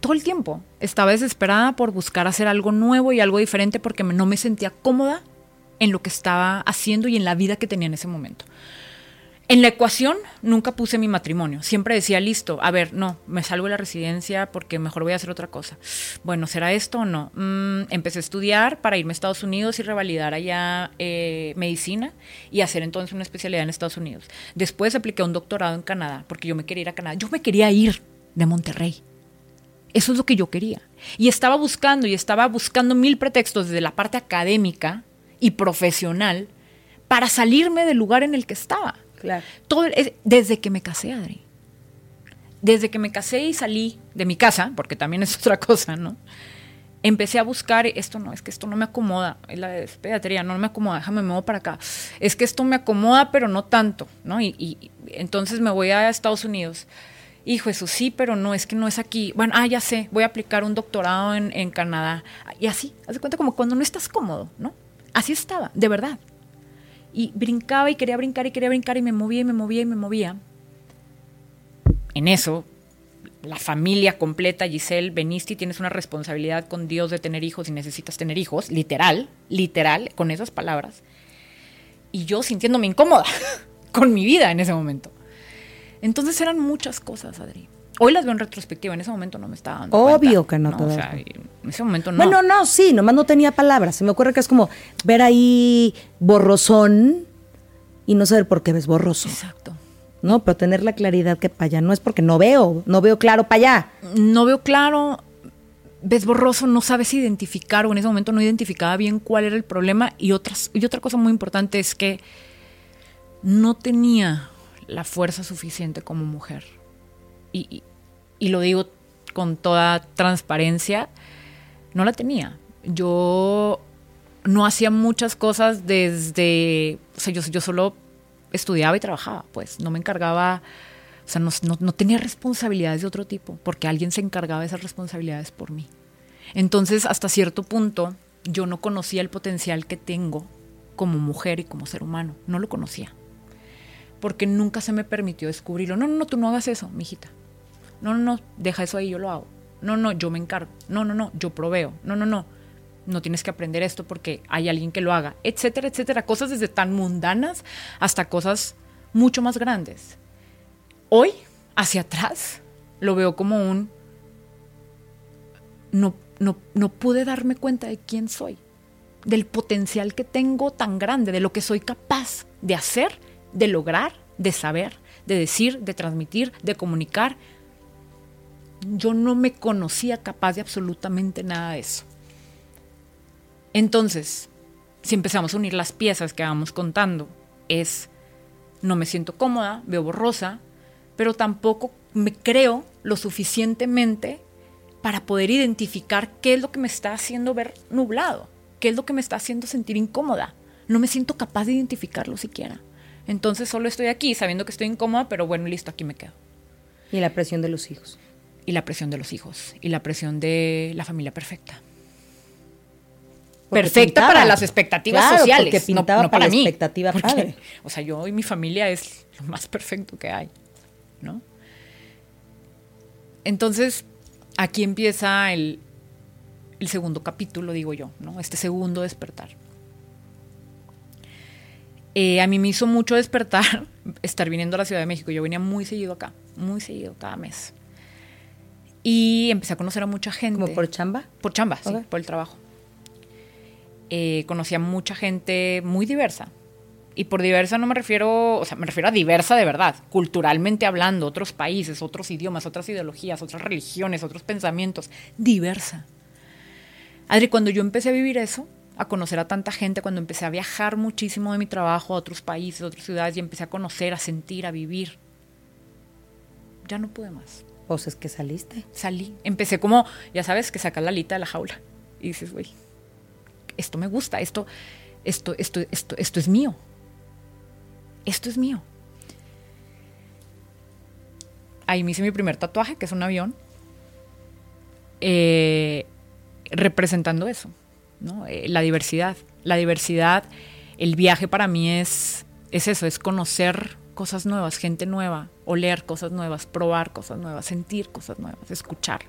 Speaker 3: todo el tiempo. Estaba desesperada por buscar hacer algo nuevo y algo diferente porque no me sentía cómoda en lo que estaba haciendo y en la vida que tenía en ese momento. En la ecuación nunca puse mi matrimonio. Siempre decía, listo, a ver, no, me salgo de la residencia porque mejor voy a hacer otra cosa. Bueno, ¿será esto o no? Mm, empecé a estudiar para irme a Estados Unidos y revalidar allá eh, medicina y hacer entonces una especialidad en Estados Unidos. Después apliqué un doctorado en Canadá porque yo me quería ir a Canadá. Yo me quería ir de Monterrey. Eso es lo que yo quería. Y estaba buscando y estaba buscando mil pretextos desde la parte académica y profesional para salirme del lugar en el que estaba. Todo, es- desde que me casé, Adri. Desde que me casé y salí de mi casa, porque también es otra cosa, ¿no? Empecé a buscar, esto no, es que esto no me acomoda, es la pediatría, no me acomoda, déjame me muevo para acá. Es que esto me acomoda, pero no tanto, ¿no? Y entonces me voy a Estados Unidos. Hijo, eso sí, pero no, es que no es aquí. Bueno, ah, ya sé, voy a aplicar un doctorado en, en Canadá. Y así, haz de cuenta como cuando no estás cómodo, ¿no? Así estaba, de verdad. Y brincaba y quería brincar y quería brincar y me movía y me movía y me movía. En eso, la familia completa, Giselle, veniste y tienes una responsabilidad con Dios de tener hijos y necesitas tener hijos, literal, literal, con esas palabras. Y yo sintiéndome incómoda con mi vida en ese momento. Entonces eran muchas cosas, Adri. Hoy las veo en retrospectiva, en ese momento no me estaba dando
Speaker 2: Obvio
Speaker 3: cuenta,
Speaker 2: que no te
Speaker 3: O sea, en ese momento no.
Speaker 2: Bueno, no, sí, nomás no tenía palabras. Se me ocurre que es como ver ahí borrosón y no saber por qué ves borroso.
Speaker 3: Exacto.
Speaker 2: No, pero tener la claridad que para allá no es porque no veo, no veo claro para allá.
Speaker 3: no veo claro, ves borroso, no sabes identificar o en ese momento no identificaba bien cuál era el problema y, otras, y otra cosa muy importante es que no tenía la fuerza suficiente como mujer. Y, y- lo digo con toda transparencia, no la tenía. Yo no hacía muchas cosas desde, o sea, yo, yo solo estudiaba y trabajaba, pues no me encargaba, o sea, no, no- no tenía responsabilidades de otro tipo, porque alguien se encargaba de esas responsabilidades por mí. Entonces, hasta cierto punto, yo no conocía el potencial que tengo como mujer y como ser humano, no lo conocía, porque nunca se me permitió descubrirlo. No, no, no, tú no hagas eso, mijita. No, no, no, deja eso ahí, yo lo hago. no, no, yo me encargo, no, no, no, yo proveo, no, no, no, no tienes que aprender esto porque hay alguien que lo haga, etcétera, etcétera. Cosas desde tan mundanas hasta cosas mucho más grandes. Hoy, hacia atrás, lo veo como un... No, no, no pude darme cuenta de quién soy, del potencial que tengo tan grande, de lo que soy capaz de hacer, de lograr, de saber, de decir, de transmitir, de comunicar. Yo no me conocía capaz de absolutamente nada de eso. Entonces, si empezamos a unir las piezas que vamos contando, es no me siento cómoda, veo borrosa, pero tampoco me creo lo suficientemente para poder identificar qué es lo que me está haciendo ver nublado, qué es lo que me está haciendo sentir incómoda. No me siento capaz de identificarlo siquiera. Entonces solo estoy aquí sabiendo que estoy incómoda, pero bueno, listo, aquí me quedo.
Speaker 2: Y la presión de los hijos.
Speaker 3: Y la presión de los hijos. Y la presión de la familia perfecta perfecta para las expectativas sociales.
Speaker 2: Porque pintaba no, para, la expectativa padre.
Speaker 3: O sea, yo y mi familia es lo más perfecto que hay, ¿no? Entonces, aquí empieza el, el segundo capítulo, digo yo, ¿no? Este segundo despertar. Eh, a mí me hizo mucho despertar estar viniendo a la Ciudad de México. Yo venía muy seguido acá, muy seguido, cada mes. Y empecé a conocer a mucha gente.
Speaker 2: ¿Como por chamba?
Speaker 3: Por chamba, sí, por el trabajo. Eh, conocí a mucha gente muy diversa. Y por diversa no me refiero, o sea, me refiero a diversa de verdad, culturalmente hablando, otros países, otros idiomas, otras ideologías, otras religiones, otros pensamientos, diversa. Adri, cuando yo empecé a vivir eso, a conocer a tanta gente, cuando empecé a viajar muchísimo de mi trabajo a otros países, a otras ciudades, y empecé a conocer, a sentir, a vivir, ya no pude más.
Speaker 2: Pues es que saliste.
Speaker 3: Salí. Empecé como, ya sabes, que sacas la alita de la jaula. Y dices, güey, esto me gusta, esto, esto, esto, esto, esto es mío. Esto es mío. Ahí me hice mi primer tatuaje, que es un avión, eh, representando eso, ¿no? Eh, la diversidad. La diversidad, el viaje para mí es, es eso, es conocer cosas nuevas, gente nueva, oler cosas nuevas, probar cosas nuevas, sentir cosas nuevas, escuchar.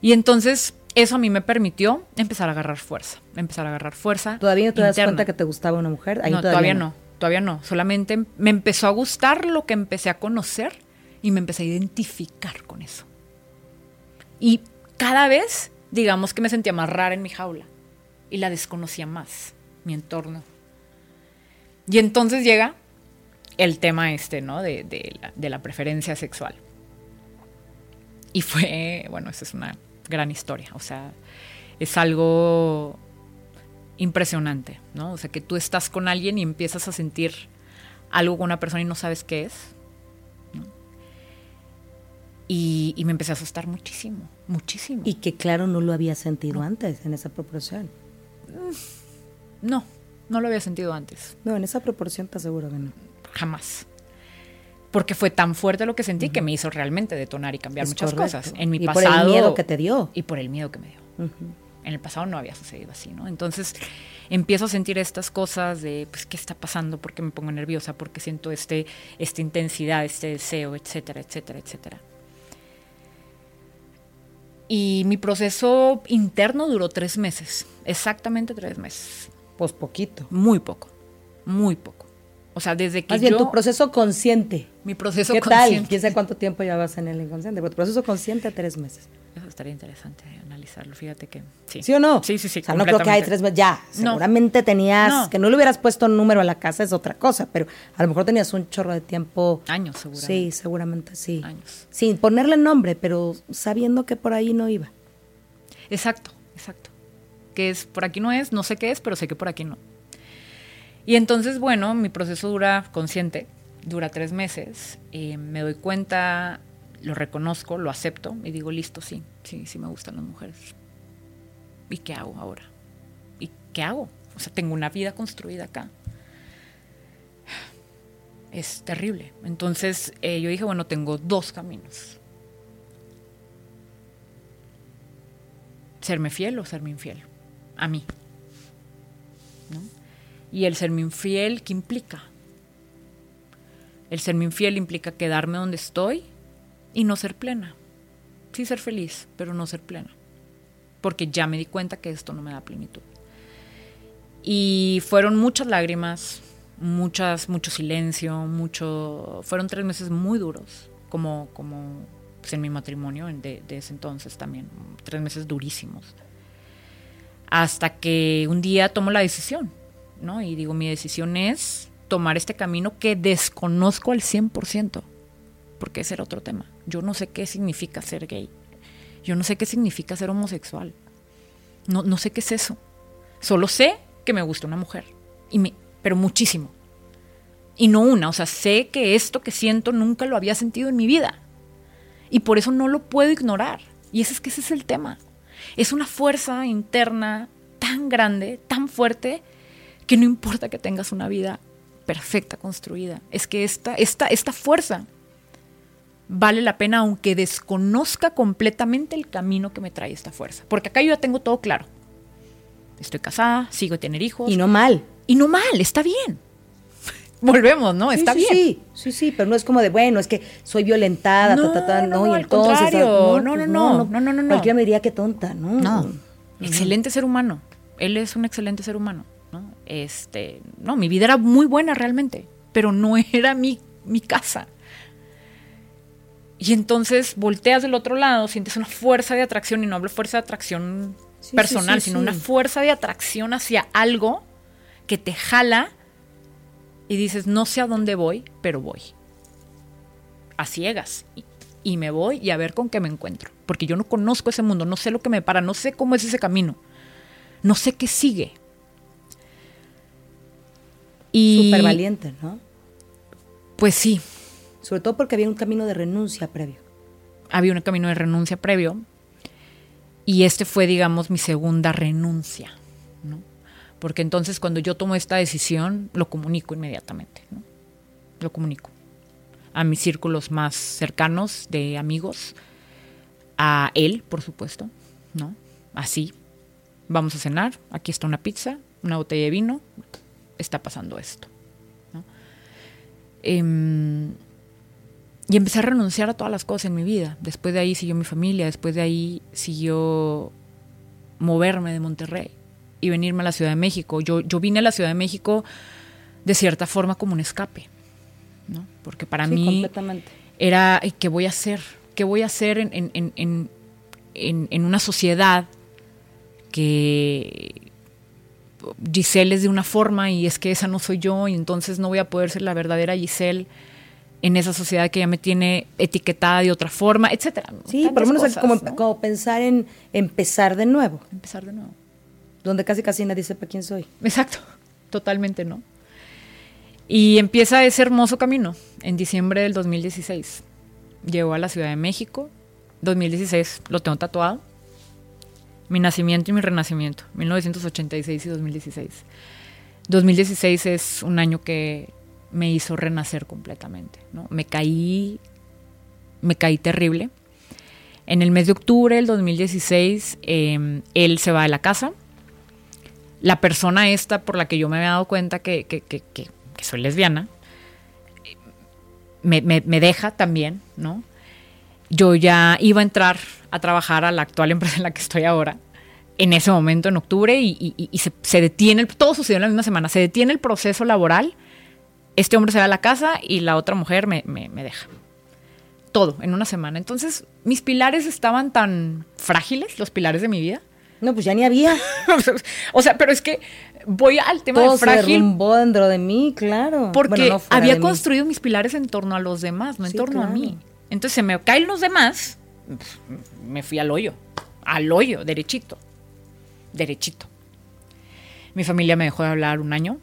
Speaker 3: Y entonces eso a mí me permitió empezar a agarrar fuerza, empezar a agarrar fuerza.
Speaker 2: ¿Todavía no te das cuenta que te gustaba una mujer?
Speaker 3: no, todavía, no. todavía no. Solamente me empezó a gustar lo que empecé a conocer y me empecé a identificar con eso. Y cada vez, digamos que me sentía más rara en mi jaula y la desconocía más, mi entorno. Y entonces llega el tema este, ¿no? De, la, de la preferencia sexual. Y fue, bueno, esa es una gran historia. O sea, es algo impresionante, ¿no? O sea, que tú estás con alguien y empiezas a sentir algo con una persona y no sabes qué es. Y, me empecé a asustar muchísimo, muchísimo.
Speaker 2: Y que claro, no lo había sentido antes en esa proporción.
Speaker 3: Mm, no, no lo había sentido antes.
Speaker 2: No, en esa proporción te aseguro que no.
Speaker 3: Jamás porque fue tan fuerte lo que sentí que me hizo realmente detonar y cambiar muchas cosas. En mi y pasado.
Speaker 2: por el miedo que te dio.
Speaker 3: Y por el miedo que me dio. En el pasado no había sucedido así, ¿no? Entonces empiezo a sentir estas cosas de, pues, ¿qué está pasando? ¿Por qué me pongo nerviosa? ¿Por qué siento este, esta intensidad, este deseo, etcétera, etcétera, etcétera? Y mi proceso interno duró tres meses, exactamente tres meses.
Speaker 2: Pues poquito.
Speaker 3: Muy poco, muy poco. O sea, desde que
Speaker 2: Más bien, tu proceso consciente.
Speaker 3: Mi proceso
Speaker 2: ¿Qué
Speaker 3: consciente.
Speaker 2: tal? ¿Quién sabe cuánto tiempo llevas en el inconsciente? Pero tu proceso consciente, tres meses.
Speaker 3: Eso estaría interesante analizarlo. Fíjate que
Speaker 2: sí. ¿Sí o no?
Speaker 3: Sí, sí, sí.
Speaker 2: O sea, no creo que hay tres meses. Ya, seguramente tenías... Que no le hubieras puesto un número a la casa es otra cosa, pero a lo mejor tenías un chorro de tiempo...
Speaker 3: Años, seguramente.
Speaker 2: Sí, seguramente sí.
Speaker 3: Años.
Speaker 2: Sin ponerle nombre, pero sabiendo que por ahí no iba.
Speaker 3: Exacto, exacto. Que es, por aquí no es, no sé qué es, pero sé que por aquí no. Y entonces, bueno, mi proceso dura consciente, dura tres meses. Eh, me doy cuenta, lo reconozco, lo acepto y digo, listo, sí, sí, sí me gustan las mujeres. ¿Y qué hago ahora? ¿Y qué hago? O sea, tengo una vida construida acá. Es terrible. Entonces eh, yo dije, bueno, tengo dos caminos. Serme fiel o serme infiel. A mí. ¿No? Y el serme infiel, ¿qué implica? El serme infiel implica quedarme donde estoy y no ser plena. sí ser feliz, pero no ser plena. Porque ya me di cuenta que esto no me da plenitud. Y fueron muchas lágrimas, muchas, mucho silencio, mucho. Fueron tres meses muy duros, como, como pues, en mi matrimonio de, de ese entonces también. Tres meses durísimos. Hasta que un día tomo la decisión, ¿no? Y digo, mi decisión es tomar este camino que desconozco al 100%, porque ese era otro tema. Yo no sé qué significa ser gay. Yo no sé qué significa ser homosexual. No, no sé qué es eso. Solo sé que me gusta una mujer. Y me, pero muchísimo. Y no una. O sea, sé que esto que siento nunca lo había sentido en mi vida. Y por eso no lo puedo ignorar. Y ese es que ese es el tema. Es una fuerza interna tan grande, tan fuerte, que no importa que tengas una vida perfecta construida. Es que esta, esta, esta fuerza vale la pena aunque desconozca completamente el camino que me trae esta fuerza. Porque acá yo ya tengo todo claro. Estoy casada, sigo a tener hijos.
Speaker 2: Y no mal.
Speaker 3: Y no mal, está bien. Volvemos, ¿no? Está
Speaker 2: sí,
Speaker 3: bien.
Speaker 2: Sí, sí, sí, pero no es como de, bueno, es que soy violentada,
Speaker 3: No,
Speaker 2: ta, ta, ta,
Speaker 3: no,
Speaker 2: no, y
Speaker 3: al
Speaker 2: entonces...
Speaker 3: contrario.
Speaker 2: ah,
Speaker 3: No,
Speaker 2: pues
Speaker 3: no, no, no, no, no, no.
Speaker 2: Cualquiera me diría que tonta, ¿no?
Speaker 3: No. Excelente ser humano. Él es un excelente ser humano. ¿No? Este, no, mi vida era muy buena realmente, pero no era mi, mi casa. Y entonces volteas del otro lado, sientes una fuerza de atracción, y no hablo fuerza de atracción
Speaker 2: Sí,
Speaker 3: personal,
Speaker 2: sí, sí,
Speaker 3: sino una fuerza de atracción hacia algo que te jala y dices, no sé a dónde voy, pero voy. A ciegas. Y, y me voy y a ver con qué me encuentro. Porque yo no conozco ese mundo, no sé lo que me para, no sé cómo es ese camino. No sé qué sigue. Y
Speaker 2: Súper valiente, ¿no?
Speaker 3: pues sí,
Speaker 2: Sobre todo porque había un camino de renuncia previo.
Speaker 3: había un camino de renuncia previo y este fue, digamos, mi segunda renuncia, ¿no? Porque entonces cuando yo tomo esta decisión, lo comunico inmediatamente, ¿no? Lo comunico a mis círculos más cercanos de amigos, a él, por supuesto, ¿no? Así, vamos a cenar, aquí está una pizza, una botella de vino, está pasando esto, ¿no? Em, y empecé a renunciar a todas las cosas en mi vida. Después de ahí siguió mi familia, después de ahí siguió moverme de Monterrey y venirme a la Ciudad de México. Yo, yo vine a la Ciudad de México de cierta forma como un escape, ¿no? Porque para
Speaker 2: sí,
Speaker 3: mí era, "Ay, ¿qué voy a hacer? ¿Qué voy a hacer en- en- en- en una sociedad que Giselle es de una forma y es que esa no soy yo y entonces no voy a poder ser la verdadera Giselle en esa sociedad que ya me tiene etiquetada de otra forma, etcétera.
Speaker 2: Sí, por lo menos
Speaker 3: cosas,
Speaker 2: como,
Speaker 3: ¿no?
Speaker 2: como pensar en empezar de nuevo,
Speaker 3: empezar de nuevo.
Speaker 2: donde casi casi nadie sepa quién soy.
Speaker 3: Exacto, totalmente no. Y empieza ese hermoso camino en diciembre del 2016. Llego a la Ciudad de México, 2016 lo tengo tatuado. Mi nacimiento y mi renacimiento, 1986 y 2016. 2016 es un año que me hizo renacer completamente. ¿no? Me caí, me caí terrible. En el mes de octubre del 2016, eh, él se va de la casa la persona esta por la que yo me había dado cuenta que, que- que- que- que soy lesbiana, me, me- me deja también, ¿no? Yo ya iba a entrar a trabajar a la actual empresa en la que estoy ahora, en ese momento, en octubre, y, y- y se, se detiene, el- todo sucedió en la misma semana, se detiene el proceso laboral, este hombre se va a la casa y la otra mujer me, me- me deja. Todo, en una semana. Entonces, mis pilares estaban tan frágiles, los pilares de mi vida,
Speaker 2: No, pues ya ni había.
Speaker 3: o sea, pero es que voy al tema
Speaker 2: Todo
Speaker 3: de
Speaker 2: se
Speaker 3: frágil
Speaker 2: derrumbó dentro de mí, claro.
Speaker 3: porque
Speaker 2: Bueno, no fuera
Speaker 3: había
Speaker 2: mí.
Speaker 3: construido mis pilares en torno a los demás, no en torno a mí. Entonces se me caen los demás, me fui al hoyo, al hoyo, derechito, derechito. Mi familia me dejó de hablar un año.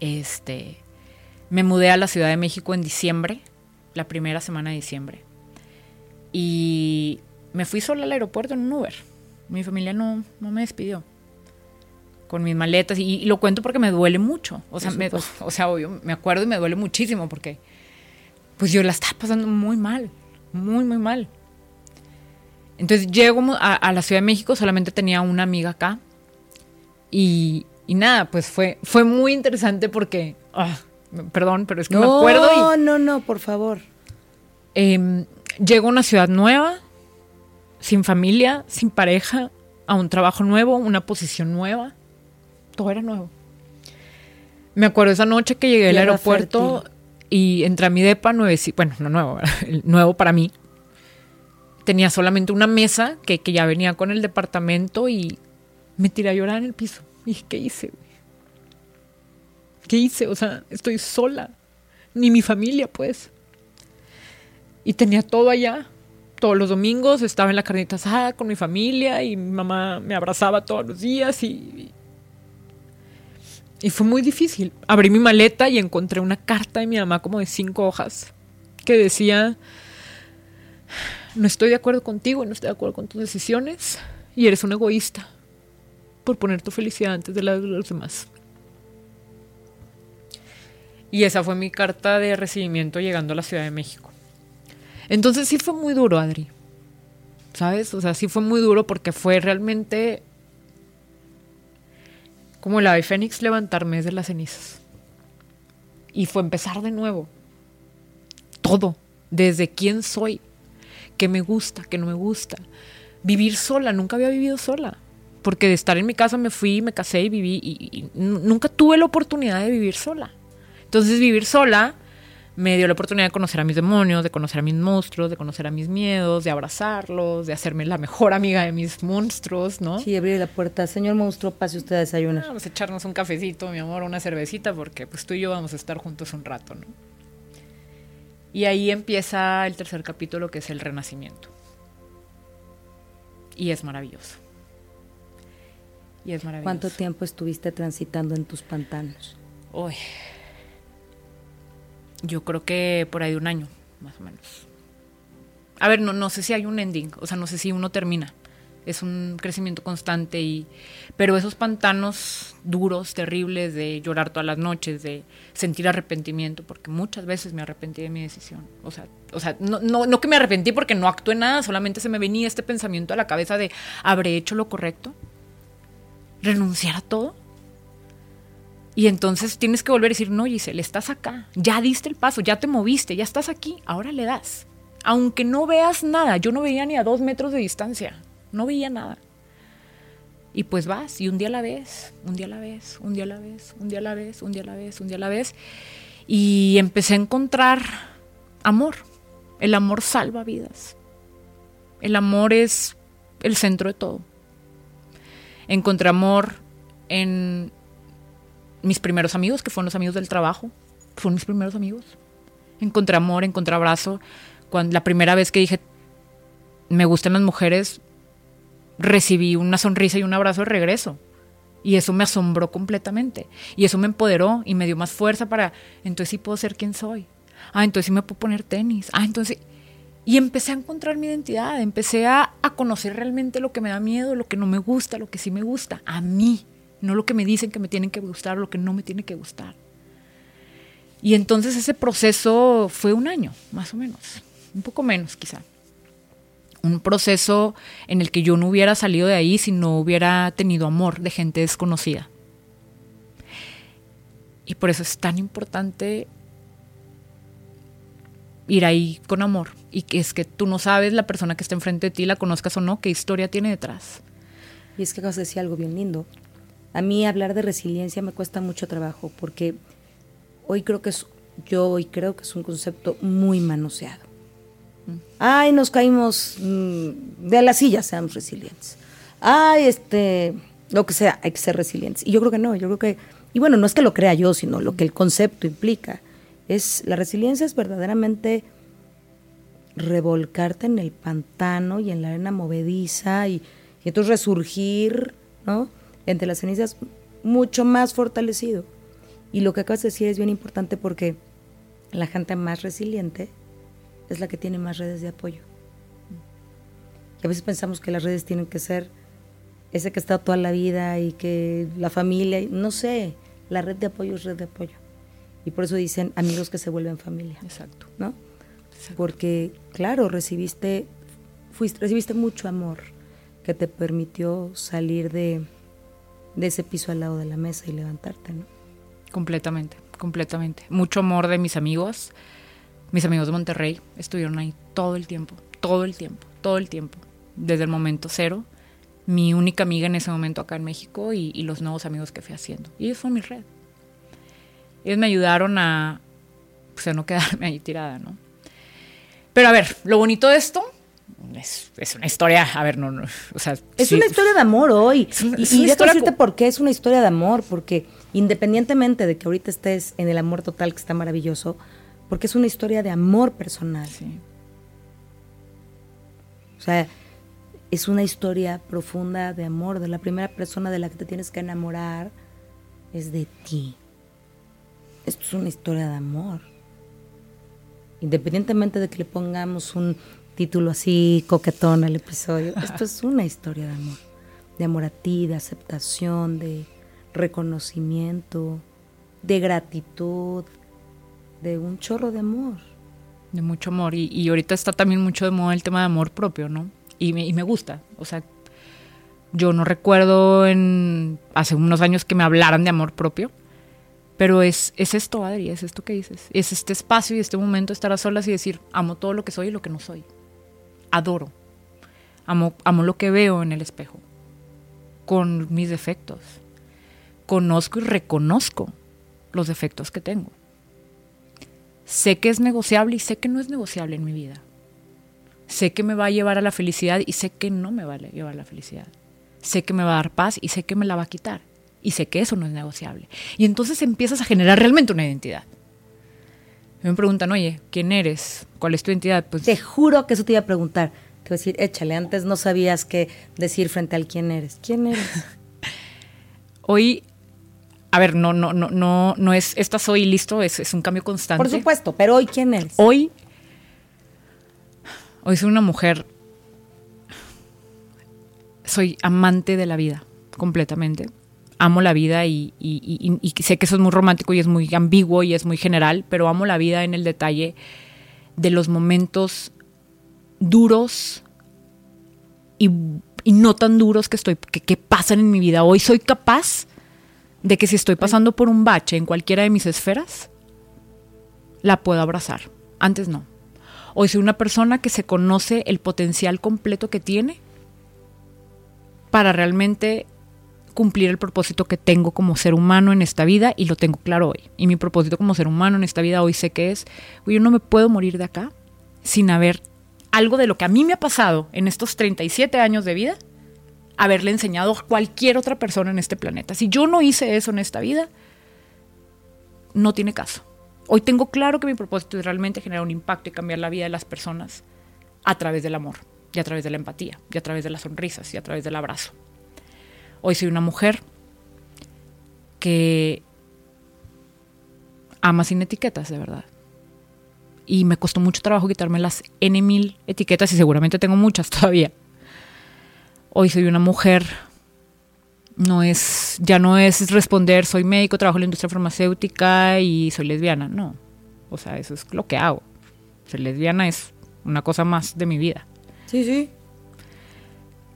Speaker 3: Este, me mudé a la Ciudad de México en diciembre, la primera semana de diciembre. Y me fui sola al aeropuerto en un Uber. Mi familia no, no me despidió. Con mis maletas. Y, y lo cuento porque me duele mucho. O sea, me, o sea, obvio, me acuerdo y me duele muchísimo porque pues yo la estaba pasando muy mal. Muy, muy mal. Entonces llego a, a la Ciudad de México, solamente tenía una amiga acá. Y, y nada, pues fue, fue muy interesante porque, ah, perdón, pero es que me acuerdo
Speaker 2: No, no, no, por favor.
Speaker 3: eh, llego a una ciudad nueva, sin familia, sin pareja, a un trabajo nuevo, una posición nueva. Todo era nuevo. Me acuerdo esa noche que llegué al aeropuerto. Y entré a mi depa, nueve, bueno, no nuevo, nuevo para mí. Tenía solamente una mesa que, que ya venía con el departamento y me tiré a llorar en el piso. Y dije, ¿qué hice? ¿Qué hice? O sea, estoy sola. Ni mi familia, pues. Y tenía todo allá. Todos los domingos estaba en la carnita asada con mi familia y mi mamá me abrazaba todos los días y, y fue muy difícil. Abrí mi maleta y encontré una carta de mi mamá como de cinco hojas que decía, no estoy de acuerdo contigo, no estoy de acuerdo con tus decisiones y eres un egoísta por poner tu felicidad antes de la de los demás. Y esa fue mi carta de recibimiento llegando a la Ciudad de México. Entonces sí fue muy duro, Adri. ¿Sabes? O sea, sí fue muy duro porque fue realmente como el ave fénix levantarme desde las cenizas. Y fue empezar de nuevo. Todo. Desde quién soy. Qué me gusta, qué no me gusta. Vivir sola. Nunca había vivido sola. Porque de estar en mi casa me fui, me casé y viví. Y, y nunca tuve la oportunidad de vivir sola. Entonces vivir sola me dio la oportunidad de conocer a mis demonios, de conocer a mis monstruos, de conocer a mis miedos, de abrazarlos, de hacerme la mejor amiga de mis monstruos, ¿no?
Speaker 2: Sí, abrir la puerta. Señor monstruo, pase usted a desayunar.
Speaker 3: Vamos a echarnos un cafecito, mi amor, una cervecita, porque pues tú y yo vamos a estar juntos un rato, ¿no? Y ahí empieza el tercer capítulo, que es el renacimiento. Y es maravilloso. Y es maravilloso.
Speaker 2: ¿Cuánto tiempo estuviste transitando en tus pantanos?
Speaker 3: Uy. Yo creo que por ahí de un año, más o menos. A ver, no, no sé si hay un ending, o sea, no sé si uno termina. Es un crecimiento constante y. Pero esos pantanos duros, terribles, de llorar todas las noches, de sentir arrepentimiento, porque muchas veces me arrepentí de mi decisión. O sea, o sea no, no, no que me arrepentí porque no actué nada, solamente se me venía este pensamiento a la cabeza de ¿habré hecho lo correcto? ¿Renunciar a todo? Y entonces tienes que volver a decir, no, Giselle, estás acá, ya diste el paso, ya te moviste, ya estás aquí, ahora le das. Aunque no veas nada, yo no veía ni a dos metros de distancia, no veía nada. Y pues vas, y un día a la vez, un día a la vez, un día a la vez, un día a la vez, un día a la vez, un día a la vez. Y empecé a encontrar amor. El amor salva vidas. El amor es el centro de todo. Encontré amor en mis primeros amigos, que fueron los amigos del trabajo, fueron mis primeros amigos. Encontré amor, encontré abrazo. Cuando, la primera vez que dije, me gustan las mujeres, recibí una sonrisa y un abrazo de regreso. Y eso me asombró completamente. Y eso me empoderó y me dio más fuerza para, entonces sí puedo ser quien soy. Ah, entonces sí me puedo poner tenis. Ah, entonces... Y empecé a encontrar mi identidad, empecé a, a conocer realmente lo que me da miedo, lo que no me gusta, lo que sí me gusta, a mí no lo que me dicen que me tienen que gustar, lo que no me tiene que gustar. Y entonces ese proceso fue un año, más o menos, un poco menos quizá. Un proceso en el que yo no hubiera salido de ahí si no hubiera tenido amor de gente desconocida. Y por eso es tan importante ir ahí con amor. Y que es que tú no sabes la persona que está enfrente de ti, la conozcas o no, qué historia tiene detrás.
Speaker 2: Y es que acabas de decir algo bien lindo. A mí hablar de resiliencia me cuesta mucho trabajo porque hoy creo que es, yo hoy creo que es un concepto muy manoseado. Ay, nos caímos mm, de la silla, seamos resilientes. Ay, este, lo que sea, hay que ser resilientes. Y yo creo que no, yo creo que, y bueno, no es que lo crea yo, sino lo que el concepto implica. Es, la resiliencia es verdaderamente revolcarte en el pantano y en la arena movediza y, y entonces resurgir, ¿no? Entre las cenizas mucho más fortalecido. Y lo que acabas de decir es bien importante porque la gente más resiliente es la que tiene más redes de apoyo. Y a veces pensamos que las redes tienen que ser ese que está toda la vida y que la familia, no sé, la red de apoyo es red de apoyo. Y por eso dicen amigos que se vuelven familia.
Speaker 3: Exacto.
Speaker 2: ¿No? Exacto. Porque, claro, recibiste, fuiste, recibiste mucho amor que te permitió salir de, de ese piso al lado de la mesa y levantarte, ¿no?
Speaker 3: Completamente, completamente. Mucho amor de mis amigos, Mis amigos de Monterrey estuvieron ahí todo el tiempo, todo el tiempo, todo el tiempo, desde el momento cero. Mi única amiga en ese momento acá en México y, los nuevos amigos que fui haciendo. Y ellos fueron mi red. Ellos me ayudaron a, pues, a no quedarme ahí tirada, ¿no? Pero a ver, lo bonito de esto es, es una historia, a ver, no, no o sea,
Speaker 2: Es
Speaker 3: sí,
Speaker 2: una historia de amor hoy.
Speaker 3: Es una-
Speaker 2: y
Speaker 3: es
Speaker 2: y
Speaker 3: una historia
Speaker 2: decirte por qué es una historia de amor, porque independientemente de que ahorita estés en el amor total, que está maravilloso, porque es una historia de amor personal.
Speaker 3: sí.
Speaker 2: O sea, es una historia profunda de amor, de la primera persona de la que te tienes que enamorar es de ti. Esto es una historia de amor. Independientemente de que le pongamos un título así coquetón al episodio, esto es una historia de amor. De amor a ti, de aceptación, de reconocimiento, de gratitud, de un chorro de amor.
Speaker 3: de mucho amor. Y, y ahorita está también mucho de moda el tema de amor propio, ¿no? Y me, y me gusta. O sea, yo no recuerdo en hace unos años que me hablaran de amor propio. Pero es, es esto, Adri, es esto que dices. Es este espacio y este momento estar a solas y decir, amo todo lo que soy y lo que no soy. Adoro. Amo, lo que veo en el espejo. Con mis defectos. Conozco y reconozco los defectos que tengo. Sé que es negociable y sé que no es negociable en mi vida. Sé que me va a llevar a la felicidad y sé que no me va a llevar a la felicidad. Sé que me va a dar paz y sé que me la va a quitar. Y sé que eso no es negociable. Y entonces empiezas a generar realmente una identidad. Me preguntan, oye, ¿quién eres? ¿Cuál es tu identidad? Pues
Speaker 2: Te juro que eso te iba a preguntar. Te voy a decir, échale, antes no sabías qué decir frente al quién eres. ¿Quién eres?
Speaker 3: hoy, a ver, no, no, no, no, no es esta soy listo, es, es un cambio constante.
Speaker 2: Por supuesto, pero hoy quién eres.
Speaker 3: Hoy, hoy soy una mujer, soy amante de la vida, completamente. Amo la vida y, sé que eso es muy romántico y es muy ambiguo y es muy general, pero amo la vida en el detalle de los momentos duros y, y no tan duros que, estoy, que, que pasan en mi vida. Hoy soy capaz de que si estoy pasando por un bache en cualquiera de mis esferas, la puedo abrazar. Antes no. Hoy soy una persona que se conoce el potencial completo que tiene para realmente cumplir el propósito que tengo como ser humano en esta vida y lo tengo claro hoy. Y mi propósito como ser humano en esta vida hoy sé que es, "Oye, yo no me puedo morir de acá sin haber algo de lo que a mí me ha pasado en estos 37 años de vida, haberle enseñado a cualquier otra persona en este planeta. Si yo no hice eso en esta vida, no tiene caso. Hoy tengo claro que mi propósito es realmente generar un impacto y cambiar la vida de las personas a través del amor, y a través de la empatía, y a través de las sonrisas, y a través del abrazo. Hoy soy una mujer que ama sin etiquetas, de verdad. Y me costó mucho trabajo quitarme las N mil etiquetas, y seguramente tengo muchas todavía. Hoy soy una mujer no es, ya no es responder, soy médico, trabajo en la industria farmacéutica y soy lesbiana. No. O sea, eso es lo que hago. Ser lesbiana es una cosa más de mi vida.
Speaker 2: Sí, sí.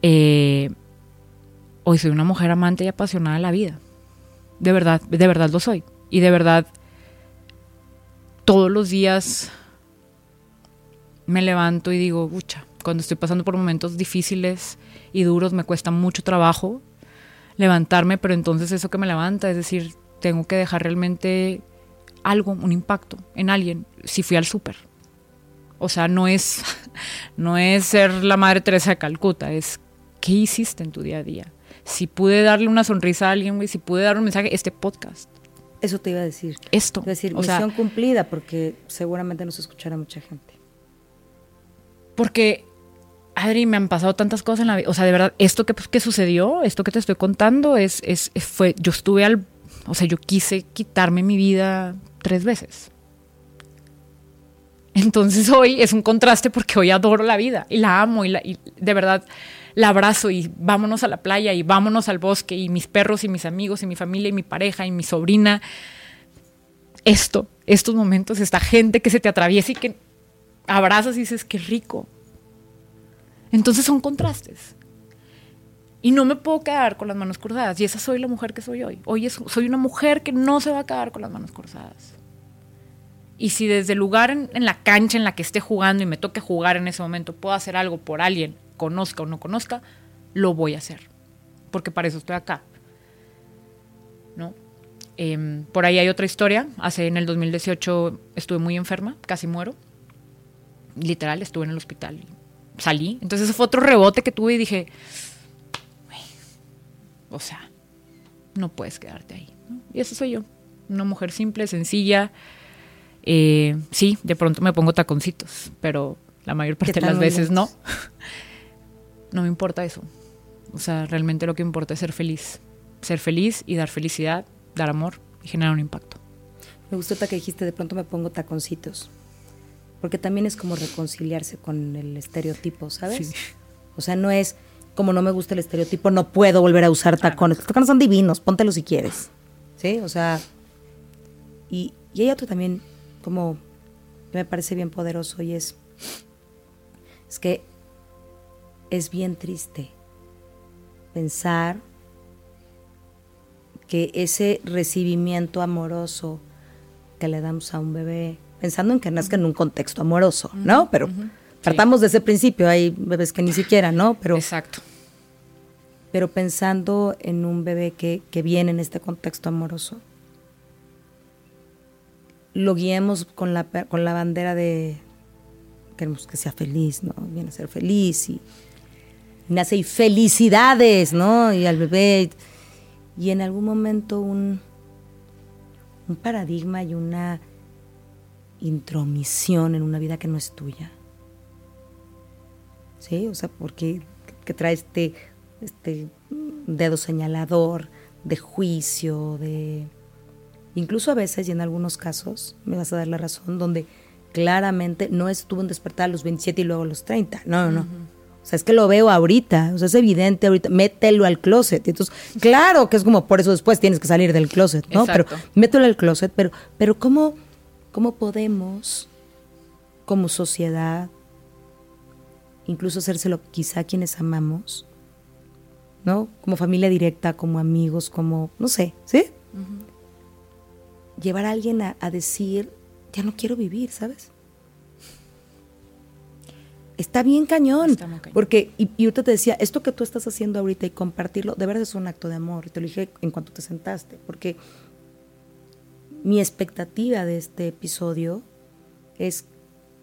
Speaker 3: Eh, hoy soy una mujer amante y apasionada de la vida. De verdad, de verdad lo soy. Y de verdad, todos los días me levanto y digo, pucha, cuando estoy pasando por momentos difíciles y duros, me cuesta mucho trabajo levantarme, pero entonces eso que me levanta, es decir, tengo que dejar realmente algo, un impacto en alguien, si fui al súper. O sea, no es, no es ser la Madre Teresa de Calcuta, es qué hiciste en tu día a día. Si pude darle una sonrisa a alguien, güey, si pude dar un mensaje, este podcast,
Speaker 2: Eso te iba a decir.
Speaker 3: esto.
Speaker 2: A decir,
Speaker 3: o sea,
Speaker 2: misión cumplida, porque seguramente nos escuchará mucha gente.
Speaker 3: Porque, Adri, me han pasado tantas cosas en la vida. O sea, de verdad, esto que, que sucedió, esto que te estoy contando, es, es, es- fue, yo estuve al, o sea, yo quise quitarme mi vida tres veces. Entonces hoy es un contraste porque hoy adoro la vida y la amo y, la- y de verdad la abrazo y vámonos a la playa y vámonos al bosque y mis perros y mis amigos y mi familia y mi pareja y mi sobrina. Esto, estos momentos, esta gente que se te atraviesa y que abrazas y dices, qué rico. Entonces son contrastes. Y no me puedo quedar con las manos cruzadas. Y esa soy la mujer que soy hoy. Hoy soy una mujer que no se va a quedar con las manos cruzadas. Y si desde el lugar en, en, la cancha en la que esté jugando y me toque jugar en ese momento puedo hacer algo por alguien, conozca o no conozca, lo voy a hacer. Porque para eso estoy acá. ¿No? Eh, por ahí hay otra historia. Hace en el 2018 estuve muy enferma, casi muero. Literal, estuve en el hospital. Salí. Entonces fue otro rebote que tuve y dije, o sea, no puedes quedarte ahí. ¿no? Y eso soy yo. Una mujer simple, sencilla. Eh, sí, de pronto me pongo taconcitos, pero la mayor parte de las veces no. no me importa eso. O sea, realmente lo que importa es ser feliz. Ser feliz y dar felicidad, dar amor y generar un impacto.
Speaker 2: Me gustó que dijiste, de pronto me pongo taconcitos. Porque también es como reconciliarse con el estereotipo, ¿sabes? Sí. O sea, no es como no me gusta el estereotipo, no puedo volver a usar tacones. Los tacones son divinos, póntelos si quieres. ¿Sí? O sea, y, y hay otro también como que me parece bien poderoso y es, es que es bien triste pensar que ese recibimiento amoroso que le damos a un bebé, pensando en que nazca en un contexto amoroso, ¿no? Pero partamos de ese principio, hay bebés que ni siquiera, ¿no? Pero,
Speaker 3: Exacto.
Speaker 2: Pero pensando en un bebé que, que viene en este contexto amoroso, lo guiemos con la, con la bandera de queremos que sea feliz, ¿no? Viene a ser feliz y nace y felicidades, ¿no? Y al bebé. Y en algún momento un, un paradigma y una intromisión en una vida que no es tuya. ¿Sí? O sea, porque que trae este, este dedo señalador de juicio, de... Incluso a veces y en algunos casos, me vas a dar la razón, donde claramente no estuvo en despertar a los 27 y luego los 30. No, no, no. O sea, es que lo veo ahorita, o sea, es evidente ahorita, mételo al closet. Entonces, claro que es como por eso después tienes que salir del closet, ¿no?
Speaker 3: Exacto.
Speaker 2: Pero mételo al closet, pero, pero ¿cómo, ¿cómo podemos, como sociedad, incluso hacérselo quizá a quienes amamos, ¿no? Como familia directa, como amigos, como, no sé, ¿sí? Uh -huh. Llevar a alguien a, a decir, ya no quiero vivir, ¿sabes? Está bien cañón.
Speaker 3: Está muy cañón.
Speaker 2: Porque, y, y ahorita te decía, esto que tú estás haciendo ahorita y compartirlo, de verdad es un acto de amor. Y te lo dije en cuanto te sentaste. Porque mi expectativa de este episodio es,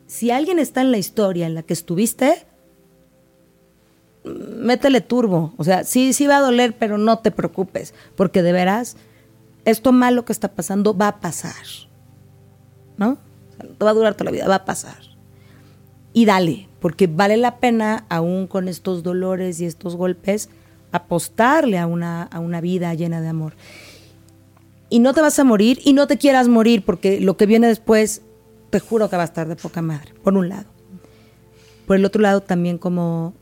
Speaker 2: si alguien está en la historia en la que estuviste, métele turbo. O sea, sí, sí va a doler, pero no te preocupes. Porque de veras, esto malo que está pasando va a pasar. ¿No? O sea, no va a durar toda la vida, va a pasar. Y dale, porque vale la pena, aún con estos dolores y estos golpes, apostarle a una, a una vida llena de amor. Y no te vas a morir y no te quieras morir, porque lo que viene después, te juro que va a estar de poca madre, por un lado. Por el otro lado, también como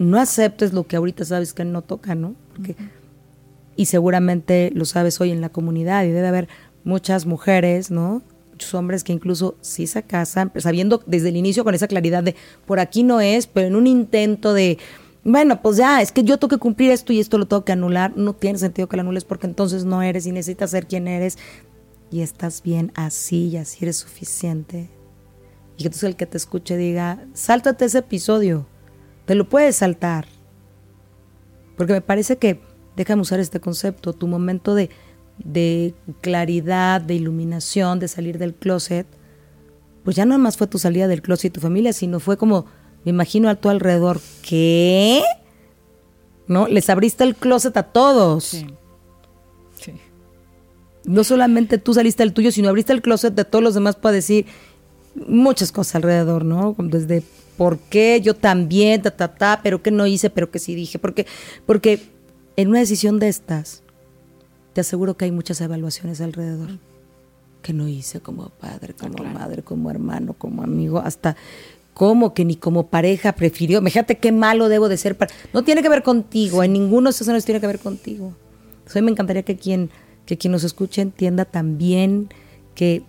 Speaker 2: no aceptes lo que ahorita sabes que no toca, ¿no? Porque, uh -huh. Y seguramente lo sabes hoy en la comunidad y debe haber muchas mujeres, ¿no? Muchos hombres que incluso sí se casan, sabiendo desde el inicio con esa claridad de por aquí no es, pero en un intento de, bueno, pues ya, es que yo tengo que cumplir esto y esto lo tengo que anular, no tiene sentido que lo anules porque entonces no eres y necesitas ser quien eres y estás bien así y así eres suficiente. Y entonces el que te escuche diga, sáltate ese episodio, te lo puedes saltar. Porque me parece que, déjame usar este concepto, tu momento de de claridad, de iluminación, de salir del closet, pues ya no más fue tu salida del closet y tu familia, sino fue como, me imagino a tu alrededor, ¿qué? ¿No? Les abriste el closet a todos.
Speaker 3: Sí. sí.
Speaker 2: No solamente tú saliste del tuyo, sino abriste el closet de todos los demás para decir muchas cosas alrededor, ¿no? Desde por qué yo también, ta, ta, ta, pero que no hice, pero que sí dije. Porque, porque en una decisión de estas, te aseguro que hay muchas evaluaciones alrededor que no hice como padre, como
Speaker 3: claro.
Speaker 2: madre, como hermano, como amigo, hasta como que ni como pareja prefirió. Fíjate qué malo debo de ser. Para... No tiene que ver contigo, en ninguno de esos años tiene que ver contigo. Entonces, me encantaría que quien, que quien nos escuche entienda también que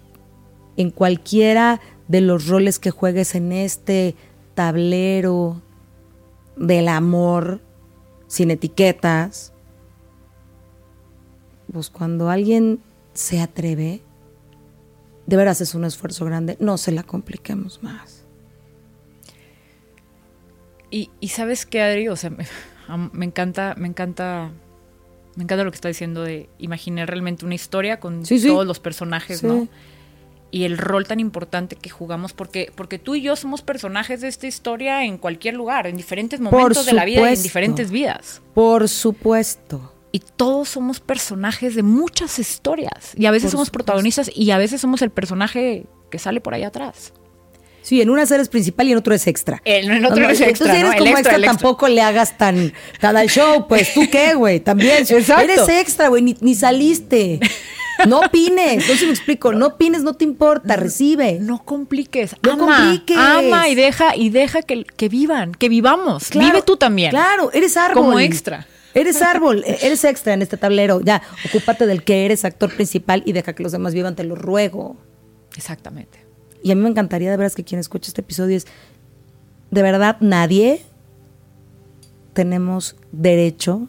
Speaker 2: en cualquiera de los roles que juegues en este tablero del amor, sin etiquetas, pues cuando alguien se atreve, de veras es un esfuerzo grande, no se la compliquemos más.
Speaker 3: Y, y sabes qué, Adri, o sea, me, me encanta, me encanta, me encanta lo que está diciendo de imaginar realmente una historia con
Speaker 2: Sí, sí.
Speaker 3: todos los personajes,
Speaker 2: Sí.
Speaker 3: ¿no? Y el rol tan importante que jugamos, porque, porque tú y yo somos personajes de esta historia en cualquier lugar, en diferentes momentos de la vida y en diferentes vidas.
Speaker 2: Por supuesto.
Speaker 3: Y todos somos personajes de muchas historias. Y a veces
Speaker 2: Por
Speaker 3: somos
Speaker 2: supuesto.
Speaker 3: protagonistas y a veces somos el personaje que sale por ahí atrás.
Speaker 2: Sí, en una eres principal y en otro es extra.
Speaker 3: En- en otro eres extra,
Speaker 2: Entonces eres como
Speaker 3: extra,
Speaker 2: extra,
Speaker 3: el extra.
Speaker 2: tampoco le hagas tan, tan al show, pues tú qué, güey, también.
Speaker 3: Exacto.
Speaker 2: Eres extra, güey, ni, ni saliste. No opines, no se me explico, no opines, no te importa, recibe.
Speaker 3: No compliques,
Speaker 2: No
Speaker 3: ama,
Speaker 2: compliques.
Speaker 3: ama y deja y deja que, que vivan, que vivamos.
Speaker 2: Claro,
Speaker 3: Vive tú también.
Speaker 2: Claro, eres árbol.
Speaker 3: Como extra.
Speaker 2: Eres árbol, e- eres extra en este tablero. Ya, ocúpate del que eres actor principal y deja que los demás vivan, te lo ruego.
Speaker 3: Exactamente.
Speaker 2: Y a mí me encantaría de veras que quien escuche este episodio es, de verdad, nadie tenemos derecho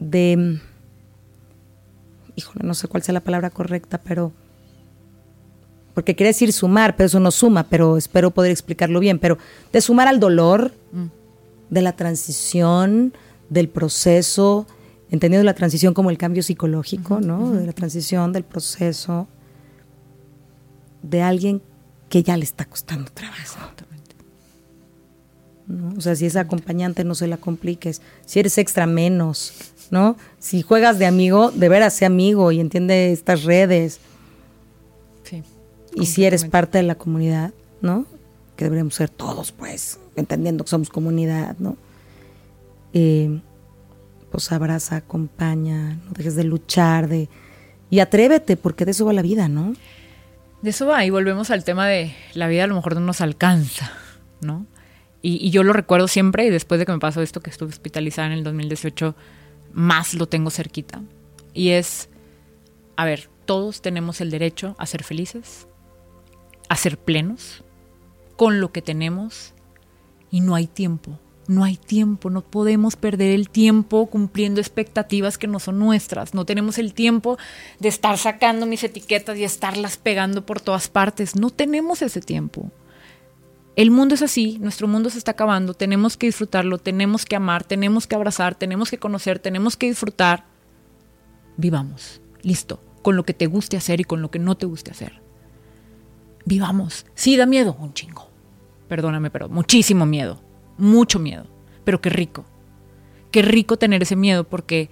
Speaker 2: de, mm, híjole, no sé cuál sea la palabra correcta, pero, porque quería decir sumar, pero eso no suma, pero espero poder explicarlo bien, pero de sumar al dolor, de la transición, del proceso, entendiendo la transición como el cambio psicológico, ¿no? De la transición, del proceso, de alguien que ya le está costando trabajo. ¿no? O sea, si es acompañante, no se la compliques. Si eres extra, menos, ¿no? Si juegas de amigo, de veras sé amigo y entiende estas redes.
Speaker 3: Sí.
Speaker 2: Y si eres parte de la comunidad, ¿no? Que deberíamos ser todos, pues, entendiendo que somos comunidad, ¿no? Eh, pues abraza, acompaña, no dejes de luchar, de y atrévete, porque de eso va la vida, ¿no?
Speaker 3: De eso va, y volvemos al tema de la vida a lo mejor no nos alcanza, ¿no? Y, y yo lo recuerdo siempre, y después de que me pasó esto, que estuve hospitalizada en el 2018, más lo tengo cerquita. Y es, a ver, todos tenemos el derecho a ser felices, a ser plenos, con lo que tenemos, y no hay tiempo. No hay tiempo, no podemos perder el tiempo cumpliendo expectativas que no son nuestras. No tenemos el tiempo de estar sacando mis etiquetas y estarlas pegando por todas partes. No tenemos ese tiempo. El mundo es así, nuestro mundo se está acabando, tenemos que disfrutarlo, tenemos que amar, tenemos que abrazar, tenemos que conocer, tenemos que disfrutar. Vivamos, listo, con lo que te guste hacer y con lo que no te guste hacer. Vivamos. Sí, da miedo, un chingo. Perdóname, pero muchísimo miedo, mucho miedo, pero qué rico. Qué rico tener ese miedo porque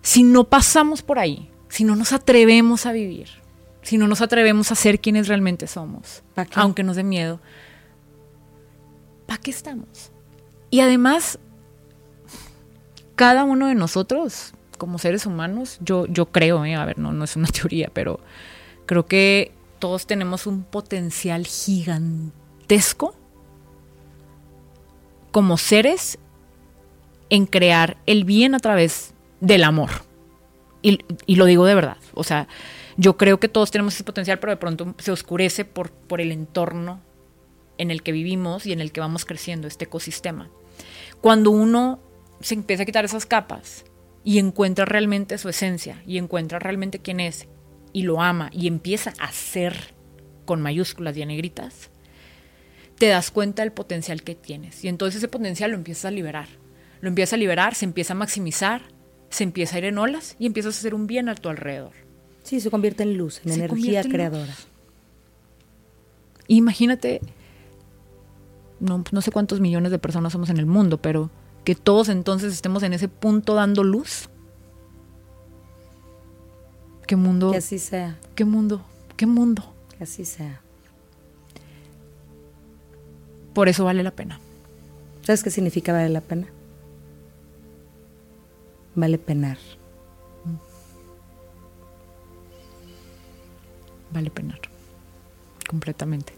Speaker 3: si no pasamos por ahí, si no nos atrevemos a vivir, si no nos atrevemos a ser quienes realmente somos, aunque nos dé miedo, ¿para qué estamos? Y además, cada uno de nosotros, como seres humanos, yo, yo creo, eh, a ver, no, no es una teoría, pero creo que todos tenemos un potencial como seres en crear el bien a través del amor. Y, y lo digo de verdad. O sea, yo creo que todos tenemos ese potencial, pero de pronto se oscurece por, por el entorno en el que vivimos y en el que vamos creciendo, este ecosistema. Cuando uno se empieza a quitar esas capas y encuentra realmente su esencia y encuentra realmente quién es y lo ama y empieza a ser con mayúsculas y en negritas, te das cuenta del potencial que tienes. Y entonces ese potencial lo empiezas a liberar. Lo empiezas a liberar, se empieza a maximizar, se empieza a ir en olas y empiezas a hacer un bien a tu alrededor.
Speaker 2: Sí, se convierte en luz, en
Speaker 3: Se
Speaker 2: energía
Speaker 3: en
Speaker 2: creadora.
Speaker 3: luz. Imagínate, no, no sé cuántos millones de personas somos en el mundo, pero que todos entonces estemos en ese punto dando luz. ¿Qué mundo?
Speaker 2: Que así sea,
Speaker 3: ¿Qué mundo? ¿Qué mundo?
Speaker 2: que así sea.
Speaker 3: Por eso vale la pena.
Speaker 2: ¿Sabes qué significa vale la pena? Vale penar.
Speaker 3: Vale penar. Completamente.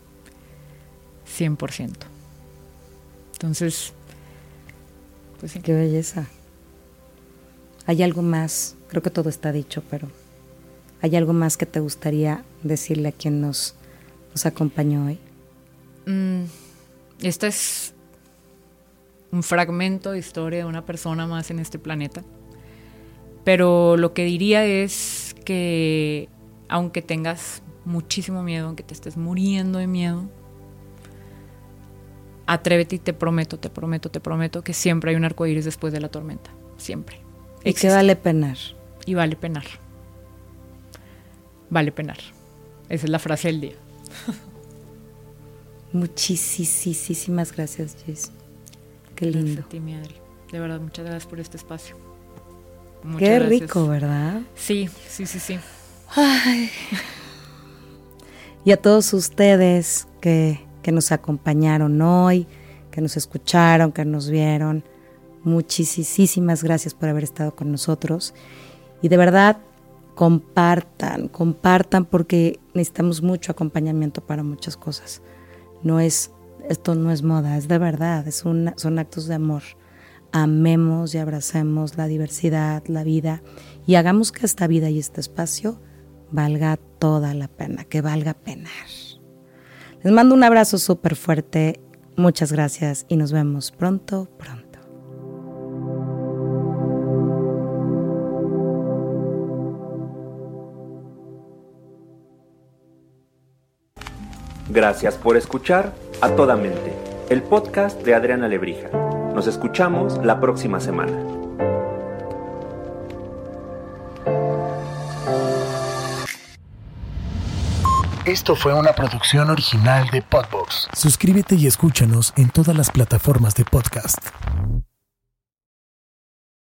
Speaker 3: 100%. Entonces, pues sí.
Speaker 2: Qué belleza. Hay algo más, creo que todo está dicho, pero ¿hay algo más que te gustaría decirle a quien nos, nos acompañó hoy?
Speaker 3: Mm, este es un fragmento de historia de una persona más en este planeta. Pero lo que diría es que aunque tengas muchísimo miedo, aunque te estés muriendo de miedo, atrévete y te prometo, te prometo, te prometo que siempre hay un arco iris después de la tormenta. Siempre.
Speaker 2: Y que vale penar.
Speaker 3: Y vale penar. Vale penar. Esa es la frase del día.
Speaker 2: Muchísimas gracias, Jess. Qué lindo.
Speaker 3: De verdad, muchas gracias por este espacio.
Speaker 2: Qué rico, ¿verdad?
Speaker 3: Sí, sí, sí, sí.
Speaker 2: Y a todos ustedes que, que nos acompañaron hoy, que nos escucharon, que nos vieron, muchísimas gracias por haber estado con nosotros. Y de verdad, compartan, compartan porque necesitamos mucho acompañamiento para muchas cosas. No es, esto no es moda, es de verdad, es son actos de amor. Amemos y abracemos la diversidad, la vida y hagamos que esta vida y este espacio valga toda la pena, que valga penar. Les mando un abrazo súper fuerte, muchas gracias y nos vemos pronto, pronto.
Speaker 1: Gracias por escuchar A Toda Mente, el podcast de Adriana Lebrija. Nos escuchamos la próxima semana.
Speaker 4: Esto fue una producción original de Podbox.
Speaker 5: Suscríbete y escúchanos en todas las plataformas de podcast.